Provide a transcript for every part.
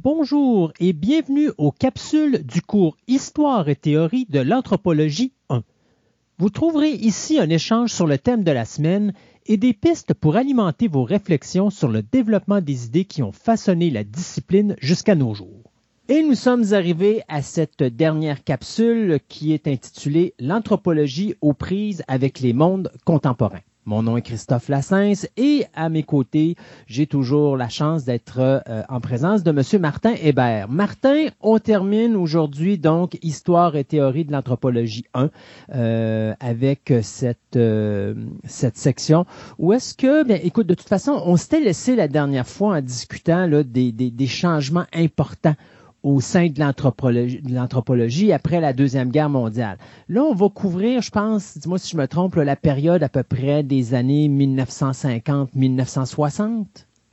Bonjour et bienvenue aux capsules du cours Histoire et théorie de l'anthropologie 1. Vous trouverez ici un échange sur le thème de la semaine et des pistes pour alimenter vos réflexions sur le développement des idées qui ont façonné la discipline jusqu'à nos jours. Et nous sommes arrivés à cette dernière capsule qui est intitulée L'anthropologie aux prises avec les mondes contemporains. Mon nom est Christophe Lassens et à mes côtés, j'ai toujours la chance d'être euh, en présence de Monsieur Martin Hébert. Martin, on termine aujourd'hui donc Histoire et théorie de l'anthropologie 1 euh, avec cette euh, cette section où est-ce que, bien, écoute, de toute façon, on s'était laissé la dernière fois en discutant là, des, des, des changements importants au sein de l'anthropologie après la Deuxième Guerre mondiale. Là, on va couvrir, je pense, dis-moi si je me trompe, la période à peu près des années 1950-1960.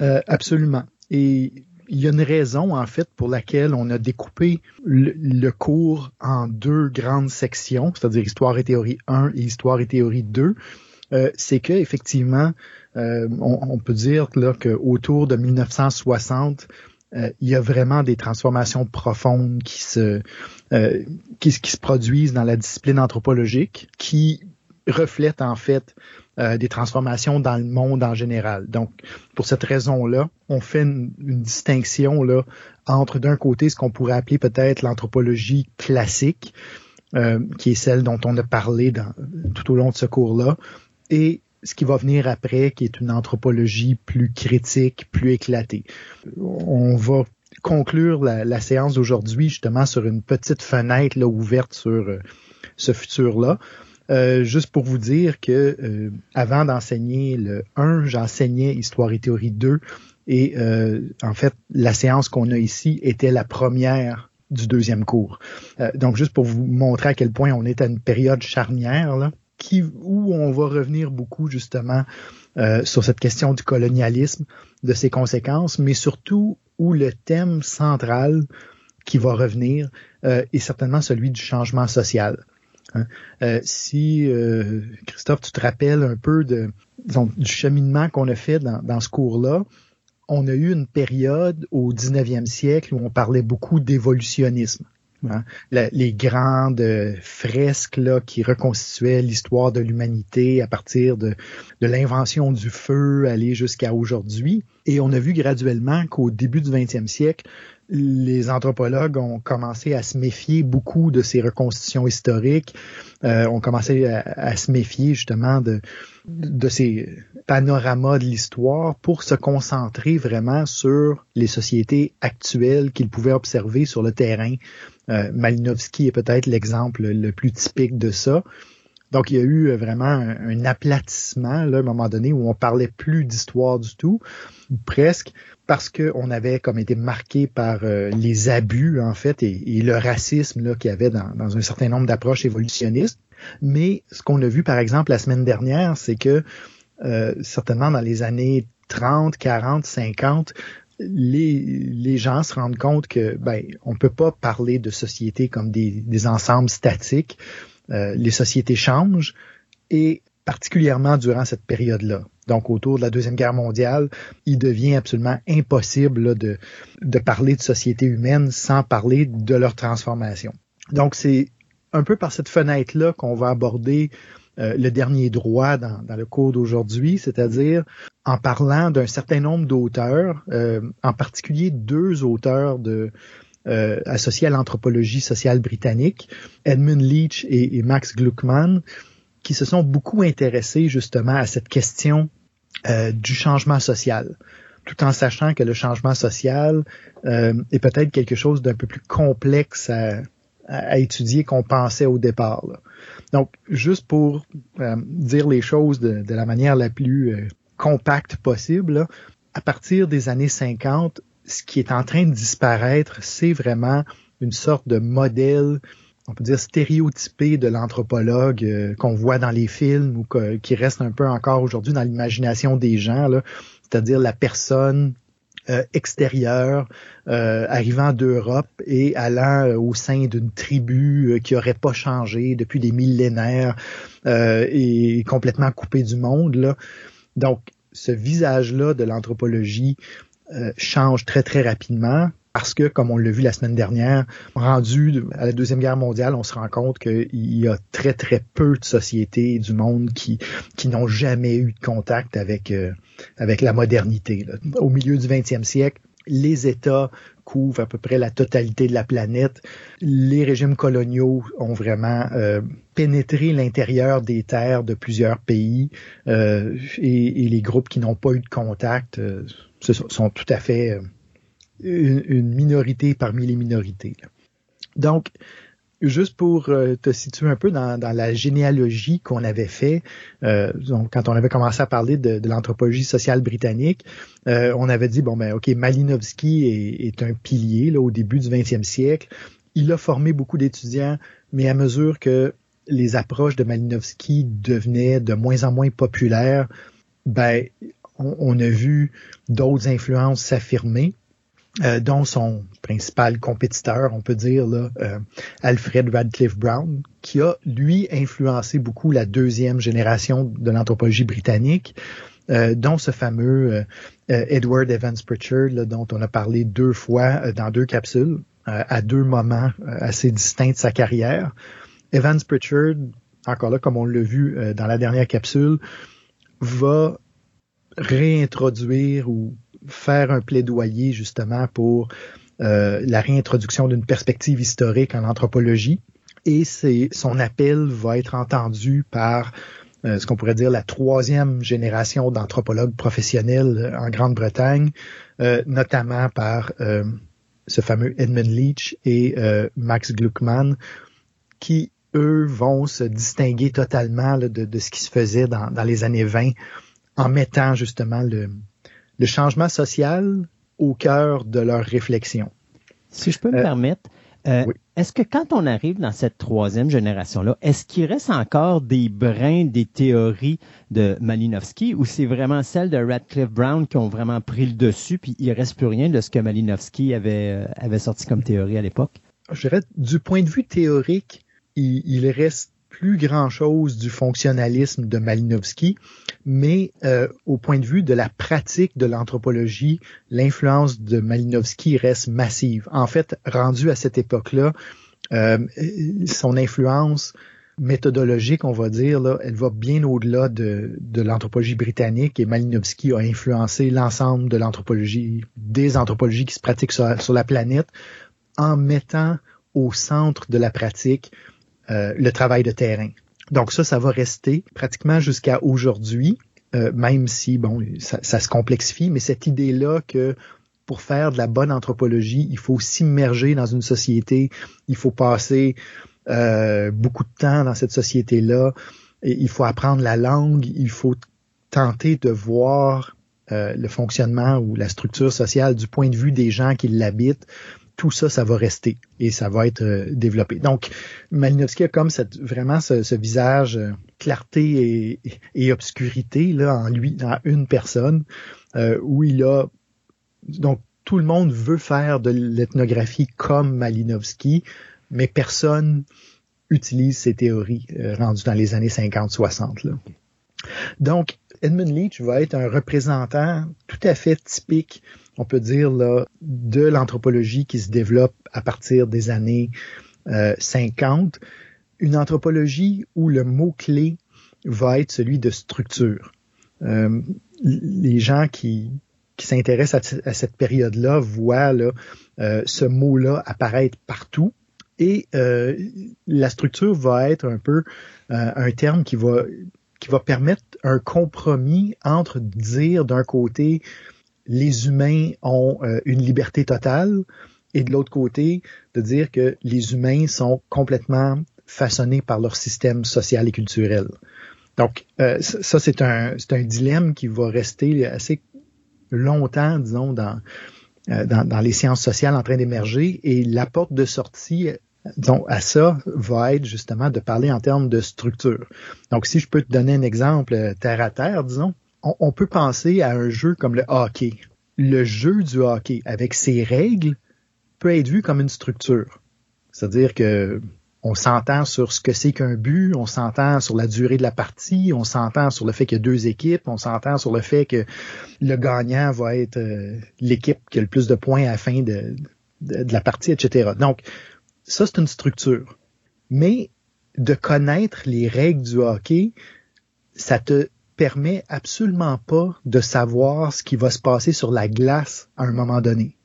Euh, absolument. Et il y a une raison, en fait, pour laquelle on a découpé le, cours en deux grandes sections, c'est-à-dire Histoire et théorie 1 et Histoire et théorie 2. Euh, c'est que effectivement, euh, on, peut dire là qu'autour de 1960, euh, il y a vraiment des transformations profondes qui se, euh, qui, se produisent dans la discipline anthropologique, qui reflètent en fait euh, des transformations dans le monde en général. Donc, pour cette raison-là, on fait une, distinction là entre d'un côté ce qu'on pourrait appeler peut-être l'anthropologie classique, qui est celle dont on a parlé dans, tout au long de ce cours-là, et ce qui va venir après, qui est une anthropologie plus critique, plus éclatée. On va conclure la, séance d'aujourd'hui justement sur une petite fenêtre là, ouverte sur euh, ce futur-là. Euh, juste pour vous dire que euh, avant d'enseigner le 1, j'enseignais Histoire et théorie 2 et en fait la séance qu'on a ici était la première du deuxième cours. donc juste pour vous montrer à quel point on est à une période charnière là, qui, où on va revenir beaucoup justement euh, sur cette question du colonialisme, de ses conséquences, mais surtout où le thème central qui va revenir euh, est certainement celui du changement social. Hein. Euh, si Christophe, tu te rappelles un peu du cheminement qu'on a fait dans, dans ce cours-là, on a eu une période au 19e siècle où on parlait beaucoup d'évolutionnisme. Hein. les grandes fresques là, qui reconstituaient l'histoire de l'humanité à partir de, l'invention du feu aller jusqu'à aujourd'hui. Et on a vu graduellement qu'au début du 20e siècle, les anthropologues ont commencé à se méfier beaucoup de ces reconstitutions historiques, euh, ont commencé à, se méfier justement de ces panoramas de l'histoire pour se concentrer vraiment sur les sociétés actuelles qu'ils pouvaient observer sur le terrain. Euh, Malinowski est peut-être l'exemple le plus typique de ça. Donc, il y a eu vraiment un, aplatissement là, à un moment donné où on parlait plus d'histoire du tout, ou presque, parce qu'on avait comme été marqué par euh, les abus, en fait, et, le racisme qu'il y avait dans, un certain nombre d'approches évolutionnistes. Mais ce qu'on a vu, par exemple, la semaine dernière, c'est que euh, certainement dans les années 30, 40, 50, les, les gens se rendent compte que ben on peut pas parler de société comme des, des ensembles statiques. Euh, les sociétés changent et particulièrement durant cette période-là. Donc autour de la Deuxième Guerre mondiale, il devient absolument impossible de, de parler de société humaine sans parler de leur transformation. Donc c'est un peu par cette fenêtre-là qu'on va aborder euh, le dernier droit dans, le cours d'aujourd'hui, c'est-à-dire en parlant d'un certain nombre d'auteurs, euh, en particulier deux auteurs euh, associés à l'anthropologie sociale britannique, Edmund Leach et, Max Gluckman, qui se sont beaucoup intéressés justement à cette question du changement social tout en sachant que le changement social est peut-être quelque chose d'un peu plus complexe à, étudier qu'on pensait au départ. Donc, juste pour euh, dire les choses de, la manière la plus euh, compacte possible, à partir des années 50, ce qui est en train de disparaître, c'est vraiment une sorte de modèle, on peut dire stéréotypé de l'anthropologue euh, qu'on voit dans les films ou qui reste un peu encore aujourd'hui dans l'imagination des gens, c'est-à-dire la personne euh, extérieur euh, arrivant d'Europe et allant euh, au sein d'une tribu qui aurait pas changé depuis des millénaires et complètement coupé du monde. Donc, ce visage-là de l'anthropologie change très très rapidement Parce que, comme on l'a vu la semaine dernière, rendu à la Deuxième Guerre mondiale, on se rend compte qu'il y a très, très peu de sociétés du monde qui, qui n'ont jamais eu de contact avec, euh, avec la modernité. Au milieu du 20e siècle, les États couvrent à peu près la totalité de la planète. Les régimes coloniaux ont vraiment euh, pénétré l'intérieur des terres de plusieurs pays euh, et, et, les groupes qui n'ont pas eu de contact euh, sont tout à fait une, minorité parmi les minorités. Donc, juste pour euh, te situer un peu dans, la généalogie qu'on avait fait, euh, quand on avait commencé à parler de, l'anthropologie sociale britannique, euh, on avait dit bon ben ok Malinowski est, un pilier là au début du 20e siècle. Il a formé beaucoup d'étudiants, mais à mesure que les approches de Malinowski devenaient de moins en moins populaires, ben on a vu d'autres influences s'affirmer. Euh, dont son principal compétiteur, on peut dire, là, euh, Alfred Radcliffe Brown, qui a, lui, influencé beaucoup la deuxième génération de l'anthropologie britannique, euh, dont ce fameux Edward Evans Pritchard, dont on a parlé deux fois dans deux capsules, à deux moments assez distincts de sa carrière. Evans Pritchard, encore là, comme on l'a vu dans la dernière capsule, va réintroduire ou faire un plaidoyer justement pour euh, la réintroduction d'une perspective historique en anthropologie. Et son appel va être entendu par euh, ce qu'on pourrait dire la troisième génération d'anthropologues professionnels en Grande-Bretagne, euh, notamment par ce fameux Edmund Leach et Max Gluckman, qui eux vont se distinguer totalement de, de, ce qui se faisait dans, dans les années 20 en mettant justement le, le changement social au cœur de leur réflexion. Si je peux me euh, permettre, euh, est-ce que quand on arrive dans cette troisième génération-là, est-ce qu'il reste encore des brins des théories de Malinowski ou c'est vraiment celles de Radcliffe Brown qui ont vraiment pris le dessus puis il reste plus rien de ce que Malinowski avait, euh, avait sorti comme théorie à l'époque? Je dirais, du point de vue théorique, il, il reste plus grand-chose du fonctionnalisme de Malinowski, mais euh, au point de vue de la pratique de l'anthropologie, l'influence de Malinowski reste massive. En fait, rendu à cette époque-là, euh, son influence méthodologique, on va dire, là, elle va bien au-delà de, de l'anthropologie britannique et Malinowski a influencé l'ensemble de l'anthropologie, des anthropologies qui se pratiquent sur, sur la planète en mettant au centre de la pratique euh, le travail de terrain. Donc ça, ça va rester pratiquement jusqu'à aujourd'hui, euh, même si bon, ça, se complexifie, mais cette idée-là que pour faire de la bonne anthropologie, il faut s'immerger dans une société, il faut passer euh, beaucoup de temps dans cette société-là, il faut apprendre la langue, il faut tenter de voir le fonctionnement ou la structure sociale du point de vue des gens qui l'habitent tout ça, ça va rester et ça va être euh, développé. Donc, Malinowski a comme cette, vraiment ce, visage euh, clarté et, obscurité là en lui, dans une personne, euh, où il a donc tout le monde veut faire de l'ethnographie comme Malinowski, mais personne utilise ces théories rendues dans les années 50-60. Donc, Edmund Leach va être un représentant tout à fait typique on peut dire, là, de l'anthropologie qui se développe à partir des années 50, euh, une anthropologie où le mot-clé va être celui de structure. Euh, les gens qui, qui s'intéressent à, cette période-là voient là, euh, ce mot-là apparaître partout. Et la structure va être un peu un terme qui va qui va permettre un compromis entre dire d'un côté les humains ont euh, une liberté totale et de l'autre côté, de dire que les humains sont complètement façonnés par leur système social et culturel. Donc, euh, ça, c'est un, un dilemme qui va rester assez longtemps, disons, dans, euh, dans, dans, les sciences sociales en train d'émerger. Et la porte de sortie donc, à ça va être justement de parler en termes de structure. Donc, si je peux te donner un exemple terre à terre, disons, on, peut penser à un jeu comme le hockey. Le jeu du hockey, avec ses règles, peut être vu comme une structure. C'est-à-dire que on s'entend sur ce que c'est qu'un but, on s'entend sur la durée de la partie, on s'entend sur le fait qu'il y a deux équipes, on s'entend sur le fait que le gagnant va être euh, l'équipe qui a le plus de points à la fin de, de, la partie, etc. Donc, ça, c'est une structure. Mais de connaître les règles du hockey, ça te permet absolument pas de savoir ce qui va se passer sur la glace à un moment donné.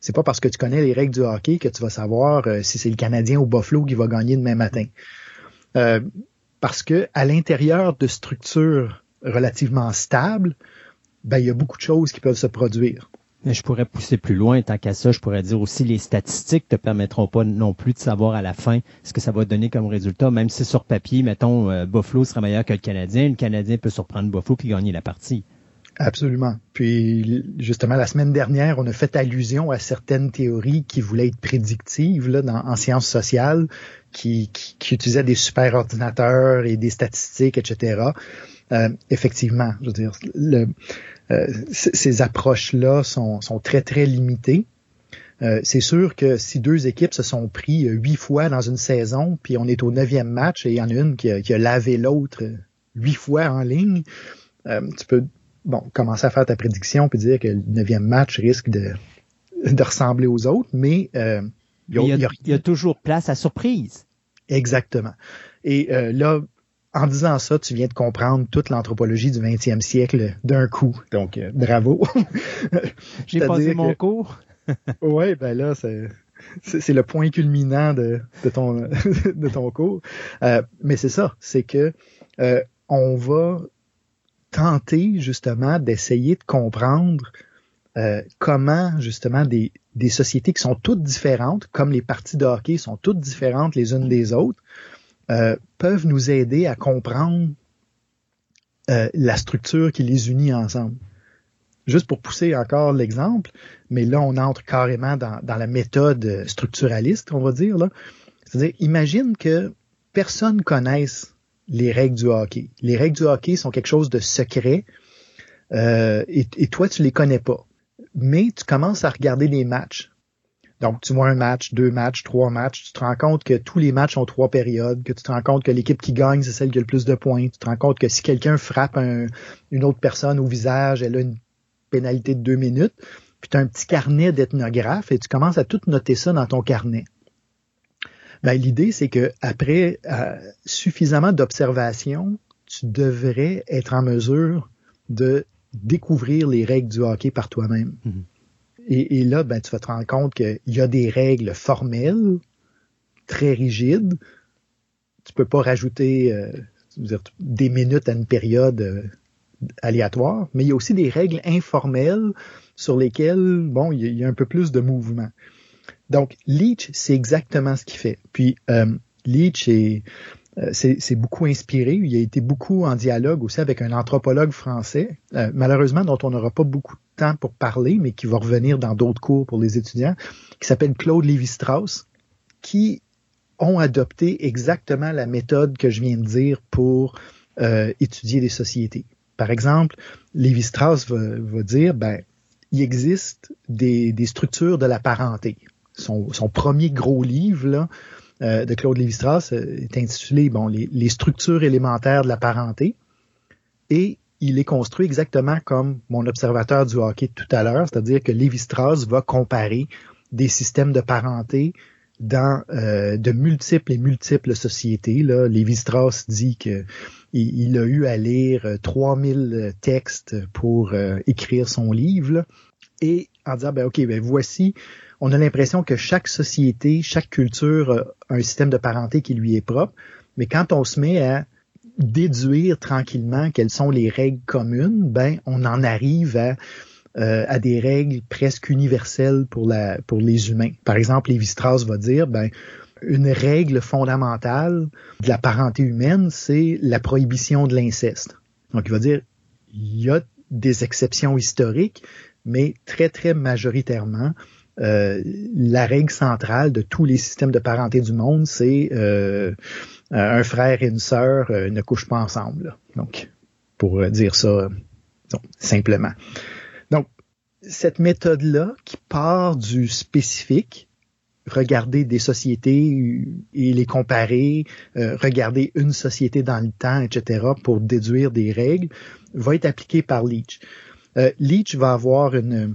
C'est pas parce que tu connais les règles du hockey que tu vas savoir euh, si c'est le Canadien ou Buffalo qui va gagner demain matin. Euh, parce que à l'intérieur de structures relativement stables, ben, il y a beaucoup de choses qui peuvent se produire. Mais je pourrais pousser plus loin, tant qu'à ça, je pourrais dire aussi les statistiques te permettront pas non plus de savoir à la fin ce que ça va donner comme résultat, même si sur papier, mettons, euh, Buffalo sera meilleur que le Canadien, le Canadien peut surprendre Buffalo puis gagner la partie. Absolument. Puis justement, la semaine dernière, on a fait allusion à certaines théories qui voulaient être prédictives là, en sciences sociales, qui, qui, utilisaient des super ordinateurs et des statistiques, etc. Euh, effectivement, je veux dire, le, ces approches-là sont, sont, très, très limitées. Euh, c'est sûr que si deux équipes se sont pris huit fois dans une saison, puis on est au neuvième match et il y en a une qui a, qui a lavé l'autre huit fois en ligne, tu peux bon, commencer à faire ta prédiction puis dire que le neuvième match risque de, de ressembler aux autres, mais euh, il, y a, toujours place à surprise. Exactement. Et euh, là, en disant ça, tu viens de comprendre toute l'anthropologie du 20e siècle d'un coup. Donc, euh, bravo. J'ai passé mon cours. oui, ben là, c'est c'est le point culminant de, de, ton, de ton cours. Euh, mais c'est ça, c'est que euh, on va tenter justement d'essayer de comprendre euh, comment justement des, des sociétés qui sont toutes différentes, comme les parties de hockey sont toutes différentes les unes des autres, euh, peuvent nous aider à comprendre euh, la structure qui les unit ensemble. Juste pour pousser encore l'exemple, mais là on entre carrément dans, dans la méthode structuraliste, on va dire. C'est-à-dire, imagine que personne connaisse les règles du hockey. Les règles du hockey sont quelque chose de secret euh, et, toi, tu les connais pas. Mais tu commences à regarder les matchs. Donc, tu vois un match, deux matchs, trois matchs, tu te rends compte que tous les matchs ont trois périodes, que tu te rends compte que l'équipe qui gagne, c'est celle qui a le plus de points. Tu te rends compte que si quelqu'un frappe une autre personne au visage, elle a une pénalité de deux minutes. Puis tu as un petit carnet d'ethnographe et tu commences à tout noter ça dans ton carnet. Ben, l'idée, c'est que après euh, suffisamment d'observations, tu devrais être en mesure de découvrir les règles du hockey par toi-même. Mhm. Et, là, ben, tu vas te rendre compte qu'il y a des règles formelles, très rigides. Tu peux pas rajouter euh, des minutes à une période euh, aléatoire, mais il y a aussi des règles informelles sur lesquelles, bon, il y a un peu plus de mouvement. Donc, Leach, c'est exactement ce qu'il fait. Puis, euh, Leach est, c'est beaucoup inspiré. Il a été beaucoup en dialogue aussi avec un anthropologue français, euh, malheureusement dont on n'aura pas beaucoup de temps pour parler, mais qui va revenir dans d'autres cours pour les étudiants, qui s'appelle Claude Lévi-Strauss, qui ont adopté exactement la méthode que je viens de dire pour euh, étudier des sociétés. Par exemple, Lévi-Strauss va, va, dire, ben, il existe des, des structures de la parenté son, premier gros livre là, euh, de Claude Lévi-Strauss euh, est intitulé bon, les, structures élémentaires de la parenté. Et il est construit exactement comme mon observateur du hockey tout à l'heure, c'est-à-dire que Lévi-Strauss va comparer des systèmes de parenté dans euh, de multiples et multiples sociétés. Là. Lévi-Strauss dit qu'il il a eu à lire 3000 textes pour écrire son livre. Et en disant, ben, OK, ben, voici on a l'impression que chaque société, chaque culture a un système de parenté qui lui est propre. Mais quand on se met à déduire tranquillement quelles sont les règles communes, ben on en arrive à, euh, des règles presque universelles pour la pour les humains. Par exemple, Lévi-Strauss va dire ben une règle fondamentale de la parenté humaine, c'est la prohibition de l'inceste. Donc il va dire il y a des exceptions historiques, mais très très majoritairement, euh, la règle centrale de tous les systèmes de parenté du monde, c'est euh, un frère et une sœur euh, ne couchent pas ensemble. Donc, pour dire ça simplement. Donc, cette méthode-là qui part du spécifique, regarder des sociétés et les comparer, regarder une société dans le temps, etc., pour déduire des règles, va être appliquée par Leach. Leach va avoir une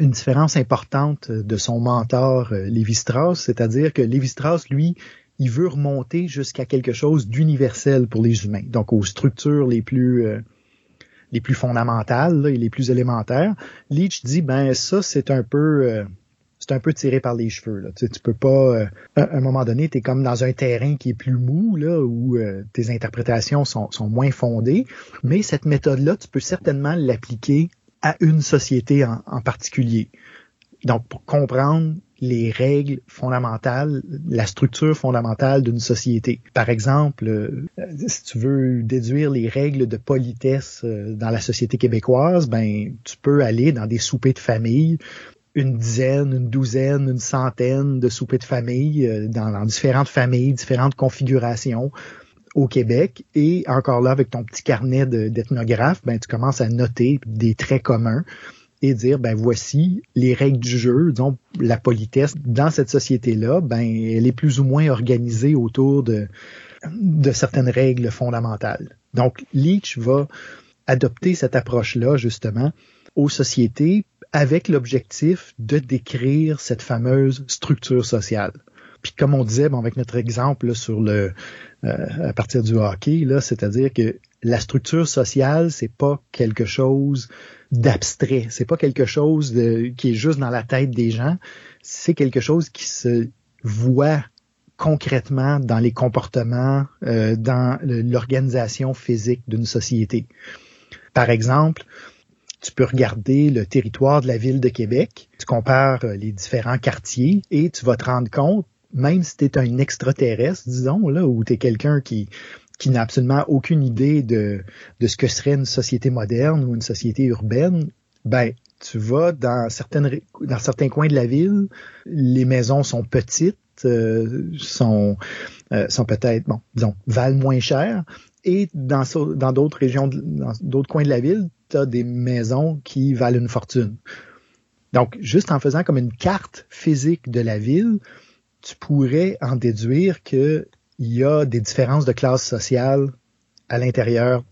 une différence importante de son mentor euh, Lévi-Strauss, c'est-à-dire que Lévi-Strauss, lui, il veut remonter jusqu'à quelque chose d'universel pour les humains, donc aux structures les plus euh, les plus fondamentales et les plus élémentaires. Leach dit ben ça c'est un peu euh, c'est un peu tiré par les cheveux. Là. Tu, sais, tu peux pas, à un moment donné, tu comme dans un terrain qui est plus mou, là, où tes interprétations sont, sont moins fondées. Mais cette méthode-là, tu peux certainement l'appliquer à une société en, particulier. Donc, pour comprendre les règles fondamentales, la structure fondamentale d'une société. Par exemple, euh, si tu veux déduire les règles de politesse euh, dans la société québécoise, ben tu peux aller dans des soupers de famille, une dizaine, une douzaine, une centaine de soupers de famille euh, dans, dans différentes familles, différentes configurations au Québec et encore là avec ton petit carnet d'ethnographe, ben tu commences à noter des traits communs et dire ben voici les règles du jeu, disons la politesse dans cette société-là, ben elle est plus ou moins organisée autour de certaines règles fondamentales. Donc Leach va adopter cette approche-là justement aux sociétés avec l'objectif de décrire cette fameuse structure sociale. Puis comme on disait, bon, avec notre exemple sur le à partir du hockey, là, c'est-à-dire que la structure sociale, c'est pas quelque chose d'abstrait, c'est pas quelque chose de, qui est juste dans la tête des gens, c'est quelque chose qui se voit concrètement dans les comportements, euh, dans l'organisation physique d'une société. Par exemple, tu peux regarder le territoire de la ville de Québec, tu compares euh, les différents quartiers et tu vas te rendre compte même si tu es un extraterrestre, disons, là, ou tu es quelqu'un qui, qui n'a absolument aucune idée de, de ce que serait une société moderne ou une société urbaine, ben, tu vas dans certaines dans certains coins de la ville, les maisons sont petites, euh, sont euh, sont peut-être bon, disons, valent moins cher et dans d'autres régions dans d'autres coins de la ville, tu des maisons qui valent une fortune. Donc juste en faisant comme une carte physique de la ville, tu pourrais en déduire qu'il y a des différences de classe sociale à l'intérieur,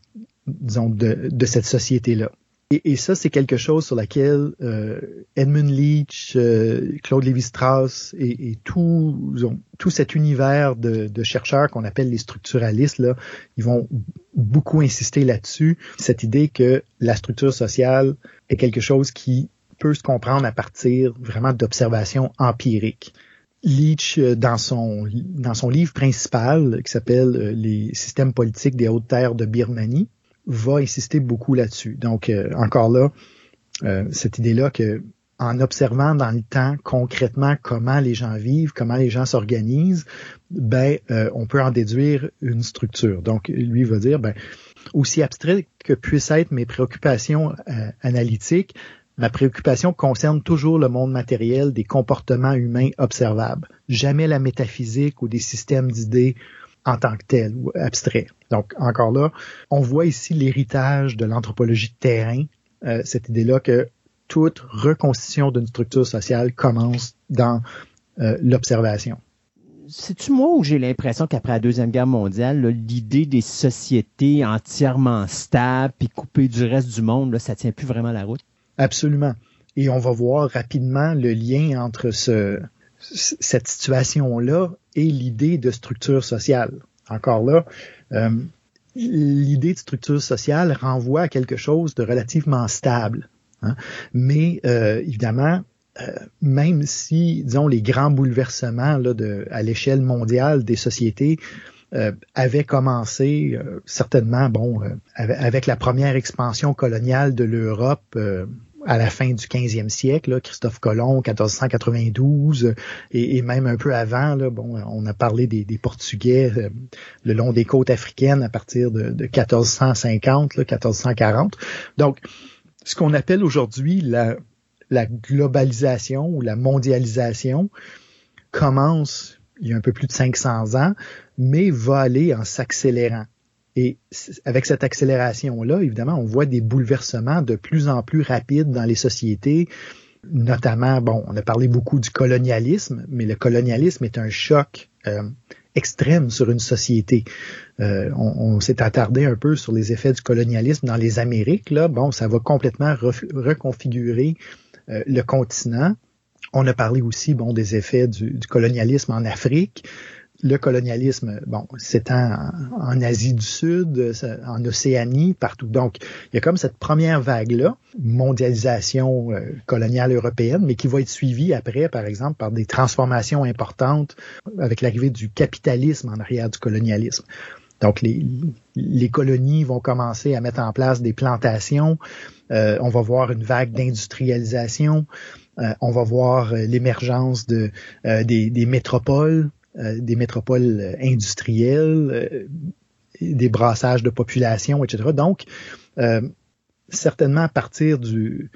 disons, de, cette société-là. Et, ça, c'est quelque chose sur laquelle euh, Edmund Leach, euh, Claude Lévi-Strauss et, tout, tout cet univers de, de chercheurs qu'on appelle les structuralistes, là, ils vont beaucoup insister là-dessus, cette idée que la structure sociale est quelque chose qui peut se comprendre à partir vraiment d'observations empiriques. Leach, euh, dans son, dans son livre principal, qui s'appelle euh, Les systèmes politiques des hautes terres de Birmanie, va insister beaucoup là-dessus. Donc, euh, encore là, cette idée-là que en observant dans le temps concrètement comment les gens vivent, comment les gens s'organisent, ben on peut en déduire une structure. Donc lui va dire ben aussi abstrait que puissent être mes préoccupations analytiques, Ma préoccupation concerne toujours le monde matériel des comportements humains observables, jamais la métaphysique ou des systèmes d'idées en tant que tels ou abstraits. Donc encore là, on voit ici l'héritage de l'anthropologie de terrain, euh, cette idée-là que toute reconstitution d'une structure sociale commence dans euh, l'observation. C'est-tu moi où j'ai l'impression qu'après la Deuxième Guerre mondiale, l'idée des sociétés entièrement stables et coupées du reste du monde, là, ça tient plus vraiment la route? Absolument. Et on va voir rapidement le lien entre ce, cette situation-là et l'idée de structure sociale. Encore là, euh, l'idée de structure sociale renvoie à quelque chose de relativement stable. Hein. Mais euh, évidemment, euh, même si, disons, les grands bouleversements là, de, à l'échelle mondiale des sociétés avaient commencé certainement, bon, avec, la première expansion coloniale de l'Europe à la fin du 15e siècle, Christophe Colomb, 1492, et, même un peu avant, là, bon, on a parlé des, Portugais euh, le long des côtes africaines à partir de, 1450, 1440. Donc, ce qu'on appelle aujourd'hui la globalisation ou la mondialisation commence il y a un peu plus de 500 ans, mais va aller en s'accélérant. Et avec cette accélération-là, évidemment, on voit des bouleversements de plus en plus rapides dans les sociétés, notamment, bon, on a parlé beaucoup du colonialisme, mais le colonialisme est un choc euh, extrême sur une société. Euh, on, s'est attardé un peu sur les effets du colonialisme dans les Amériques. Là, bon, ça va complètement reconfigurer le continent. On a parlé aussi bon des effets du, du colonialisme en Afrique le colonialisme, bon, s'étend en, Asie du Sud, en Océanie, partout. Donc, il y a comme cette première vague-là, mondialisation euh, coloniale européenne, mais qui va être suivie après, par exemple, par des transformations importantes avec l'arrivée du capitalisme en arrière du colonialisme. Donc, les, les colonies vont commencer à mettre en place des plantations. Euh, on va voir une vague d'industrialisation. Euh, on va voir l'émergence de, des, des métropoles euh, des métropoles euh, industrielles, euh, des brassages de population, etc. Donc, certainement à partir du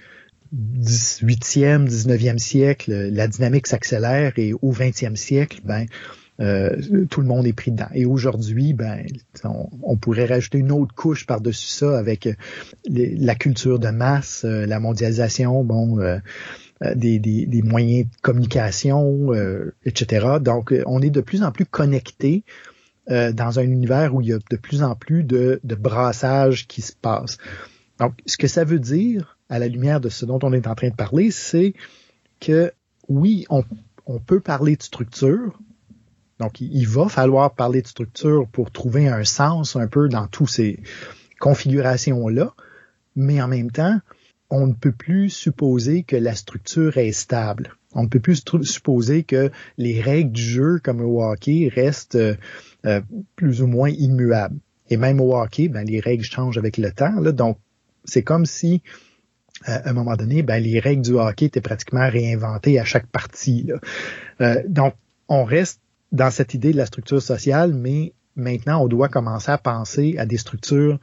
18e, 19e siècle, la dynamique s'accélère et au 20e siècle, ben, tout le monde est pris dedans. Et aujourd'hui, ben, on, pourrait rajouter une autre couche par-dessus ça avec la culture de masse, la mondialisation, bon, euh, des, des, moyens de communication, euh, etc. Donc, euh, on est de plus en plus connecté dans un univers où il y a de plus en plus de, de brassage qui se passe. Donc, ce que ça veut dire, à la lumière de ce dont on est en train de parler, c'est que oui, on, on peut parler de structure, donc, il va falloir parler de structure pour trouver un sens un peu dans toutes ces configurations-là, mais en même temps, on ne peut plus supposer que la structure est stable. On ne peut plus supposer que les règles du jeu, comme au hockey, restent euh, euh, plus ou moins immuables. Et même au hockey, ben, les règles changent avec le temps. Là, donc, c'est comme si, euh, à un moment donné, ben, les règles du hockey étaient pratiquement réinventées à chaque partie. Là. donc, on reste dans cette idée de la structure sociale, mais maintenant, on doit commencer à penser à des structures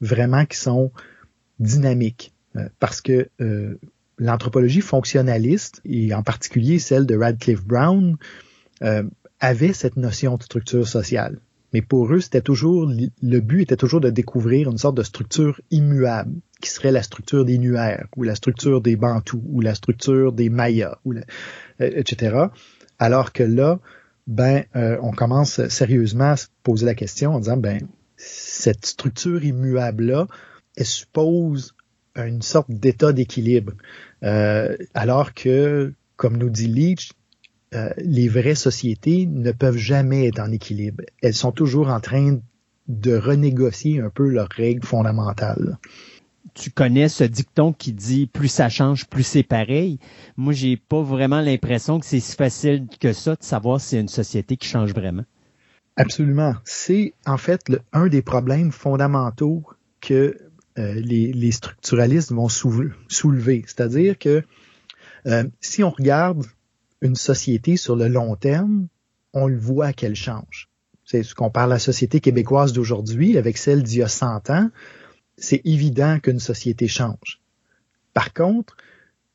vraiment qui sont dynamiques euh, parce que euh, l'anthropologie fonctionnaliste, et en particulier celle de Radcliffe Brown, euh, avait cette notion de structure sociale. Mais pour eux, c'était toujours le but était toujours de découvrir une sorte de structure immuable, qui serait la structure des Nuers, ou la structure des Bantous, ou la structure des Mayas, ou etc. Alors que là, ben, on commence sérieusement à se poser la question en disant, ben, cette structure immuable là, elle suppose une sorte d'état d'équilibre. Euh, alors que, comme nous dit Leach, euh, les vraies sociétés ne peuvent jamais être en équilibre. Elles sont toujours en train de renégocier un peu leurs règles fondamentales. Tu connais ce dicton qui dit plus ça change, plus c'est pareil. Moi, j'ai pas vraiment l'impression que c'est si facile que ça de savoir si c'est une société qui change vraiment. Absolument. C'est en fait le, un des problèmes fondamentaux que euh, les, structuralistes vont soulever. C'est-à-dire que euh, si on regarde une société sur le long terme, on le voit qu'elle change. C'est ce qu'on parle la société québécoise d'aujourd'hui avec celle d'il y a 100 ans. C'est évident qu'une société change. Par contre,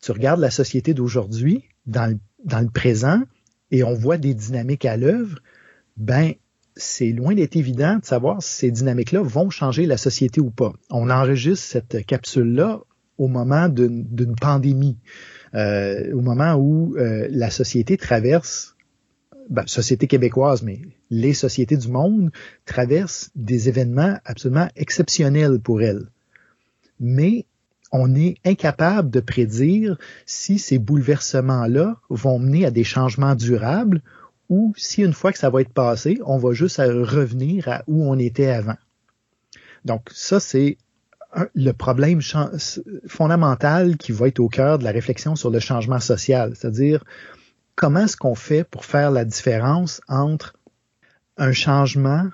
tu regardes la société d'aujourd'hui dans le, dans le présent et on voit des dynamiques à l'œuvre, ben c'est loin d'être évident de savoir si ces dynamiques-là vont changer la société ou pas. On enregistre cette capsule-là au moment d'une pandémie, euh, au moment où euh, la société traverse, ben, société québécoise, mais les sociétés du monde traversent des événements absolument exceptionnels pour elles. Mais on est incapable de prédire si ces bouleversements-là vont mener à des changements durables ou si une fois que ça va être passé, on va juste revenir à où on était avant. Donc ça, c'est le problème fondamental qui va être au cœur de la réflexion sur le changement social, c'est-à-dire comment est-ce qu'on fait pour faire la différence entre un changement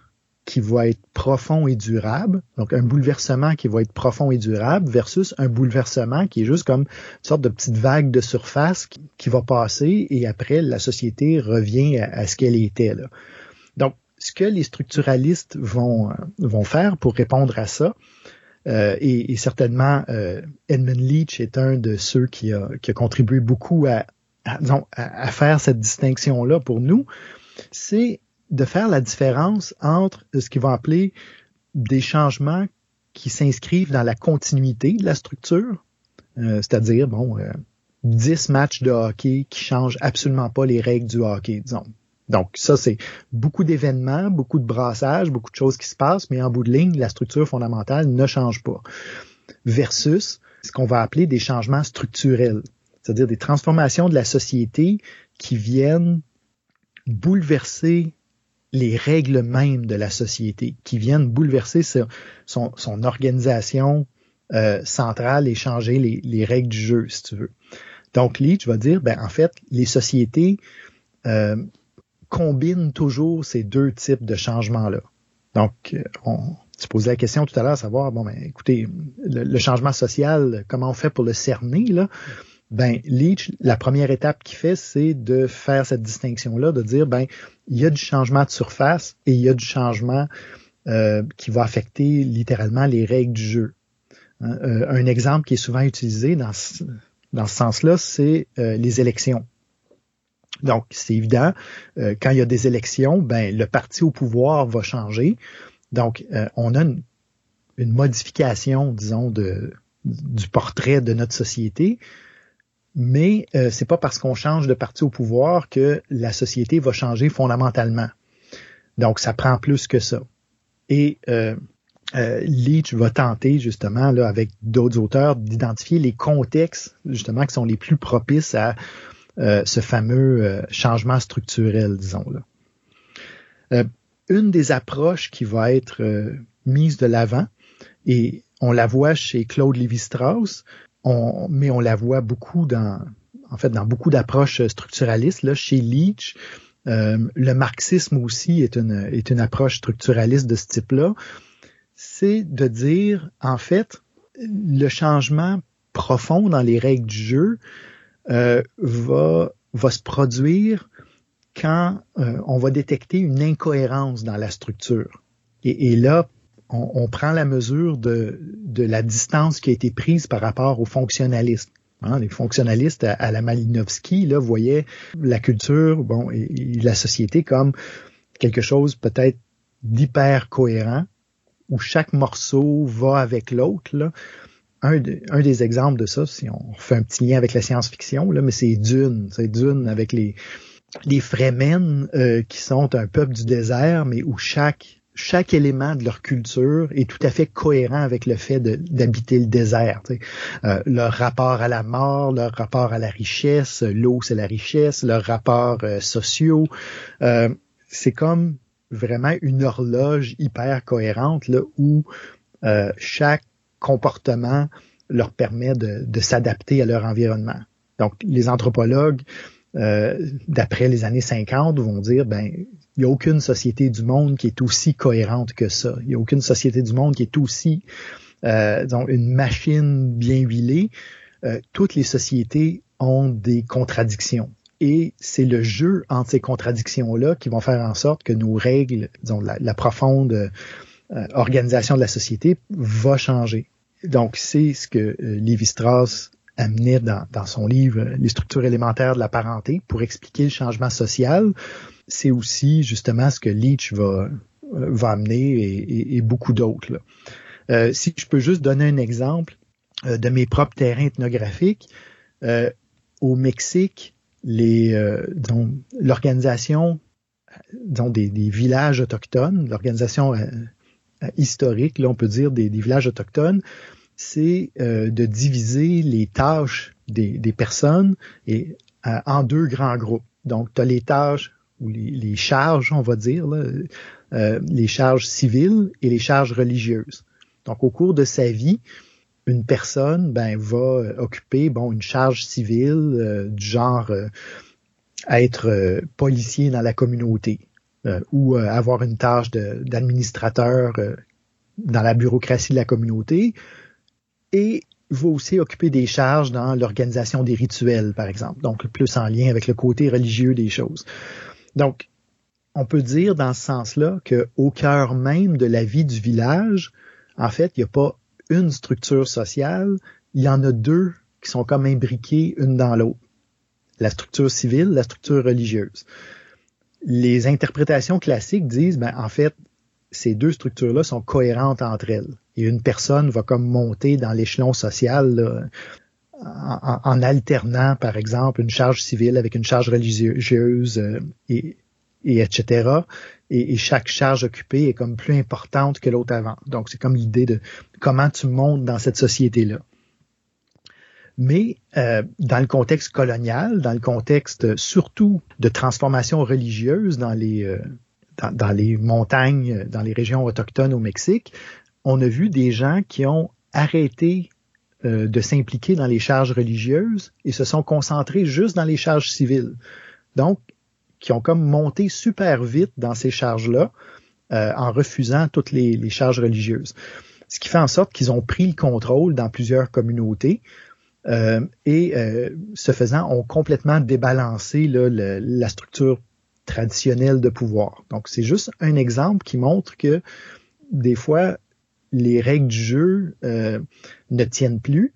qui va être profond et durable, donc un bouleversement qui va être profond et durable versus un bouleversement qui est juste comme une sorte de petite vague de surface qui, va passer et après la société revient à, ce qu'elle était. Là. Donc, ce que les structuralistes vont, euh, vont faire pour répondre à ça, euh, et, certainement euh, Edmund Leach est un de ceux qui a, qui a contribué beaucoup à, à, à faire cette distinction-là pour nous, c'est de faire la différence entre ce qu'ils vont appeler des changements qui s'inscrivent dans la continuité de la structure, euh, c'est-à-dire, bon, euh, 10 matchs de hockey qui changent absolument pas les règles du hockey, disons. Donc, ça, c'est beaucoup d'événements, beaucoup de brassages, beaucoup de choses qui se passent, mais en bout de ligne, la structure fondamentale ne change pas. Versus ce qu'on va appeler des changements structurels. c'est-à-dire des transformations de la société qui viennent bouleverser les règles mêmes de la société, qui viennent bouleverser son, son, organisation euh, centrale et changer les, les, règles du jeu, si tu veux. Donc, Leach va dire, ben, en fait, les sociétés euh, combinent toujours ces deux types de changements-là. Donc, euh, on, tu posais la question tout à l'heure, savoir, bon, ben, écoutez, le, changement social, comment on fait pour le cerner, là? Ben, Leach, la première étape qu'il fait, c'est de faire cette distinction-là, de dire, ben, il y a du changement de surface et il y a du changement euh, qui va affecter littéralement les règles du jeu. Hein, euh, un exemple qui est souvent utilisé dans ce, dans ce sens-là, c'est euh, les élections. Donc, c'est évident, quand il y a des élections, ben, le parti au pouvoir va changer. Donc, on a une, une, modification, disons, de, du portrait de notre société mais euh, c'est pas parce qu'on change de parti au pouvoir que la société va changer fondamentalement. Donc, ça prend plus que ça. Et euh, euh, Leach va tenter justement là avec d'autres auteurs d'identifier les contextes justement qui sont les plus propices à euh, ce fameux euh, changement structurel, disons là. une des approches qui va être mise de l'avant et on la voit chez Claude Lévi-Strauss, on, mais on la voit beaucoup dans, en fait, dans beaucoup d'approches structuralistes. Là, chez Leach, euh, le marxisme aussi est une, est une approche structuraliste de ce type-là. C'est de dire, en fait, le changement profond dans les règles du jeu euh, va, va se produire quand euh, on va détecter une incohérence dans la structure. Et, et là, on, prend la mesure de, de, la distance qui a été prise par rapport aux fonctionnalistes. Hein, les fonctionnalistes à, la Malinowski là, voyaient la culture bon, et, la société comme quelque chose peut-être d'hyper cohérent, où chaque morceau va avec l'autre. Un, un, des exemples de ça, si on fait un petit lien avec la science-fiction, là, mais c'est Dune. C'est Dune avec les, les Fremen euh, qui sont un peuple du désert, mais où chaque chaque élément de leur culture est tout à fait cohérent avec le fait d'habiter le désert. Euh, leur rapport à la mort, leur rapport à la richesse, l'eau c'est la richesse, leurs rapports euh, sociaux. Euh, c'est comme vraiment une horloge hyper cohérente là, où chaque comportement leur permet de, de s'adapter à leur environnement. Donc, les anthropologues, d'après les années 50, vont dire, ben, il n'y a aucune société du monde qui est aussi cohérente que ça. Il n'y a aucune société du monde qui est aussi euh, une machine bien huilée. Euh, toutes les sociétés ont des contradictions. Et c'est le jeu entre ces contradictions-là qui vont faire en sorte que nos règles, disons, la, profonde euh, organisation de la société va changer. Donc, c'est ce que euh, Lévi-Strauss amenait dans, dans, son livre Les structures élémentaires de la parenté pour expliquer le changement social c'est aussi justement ce que Leach va, euh, va amener et, beaucoup d'autres. Euh, si je peux juste donner un exemple euh, de mes propres terrains ethnographiques, au Mexique, les l'organisation des, des, villages autochtones, l'organisation historique, là on peut dire des, villages autochtones, c'est de diviser les tâches des, personnes et, en deux grands groupes. Donc, tu as les tâches ou les, charges, on va dire, euh, les charges civiles et les charges religieuses. Donc, au cours de sa vie, une personne ben, va occuper bon une charge civile euh, du genre euh, être policier dans la communauté ou avoir une tâche d'administrateur dans la bureaucratie de la communauté et va aussi occuper des charges dans l'organisation des rituels, par exemple, donc plus en lien avec le côté religieux des choses. Donc, on peut dire dans ce sens-là qu'au cœur même de la vie du village, en fait, il n'y a pas une structure sociale, il y en a deux qui sont comme imbriquées une dans l'autre. La structure civile, la structure religieuse. Les interprétations classiques disent, ben, en fait, ces deux structures-là sont cohérentes entre elles. Et une personne va comme monter dans l'échelon social en, alternant, par exemple, une charge civile avec une charge religieuse euh, et, et etc. Et, chaque charge occupée est comme plus importante que l'autre avant. Donc, c'est comme l'idée de comment tu montes dans cette société-là. Mais euh, dans le contexte colonial, dans le contexte surtout de transformation religieuse dans les, euh, dans, les montagnes, dans les régions autochtones au Mexique, on a vu des gens qui ont arrêté euh, de s'impliquer dans les charges religieuses et se sont concentrés juste dans les charges civiles. Donc, qui ont comme monté super vite dans ces charges-là en refusant toutes les, charges religieuses. Ce qui fait en sorte qu'ils ont pris le contrôle dans plusieurs communautés euh, et euh, ce faisant, ont complètement débalancé la structure traditionnelle de pouvoir. Donc, c'est juste un exemple qui montre que des fois, les règles du jeu euh, ne tiennent plus.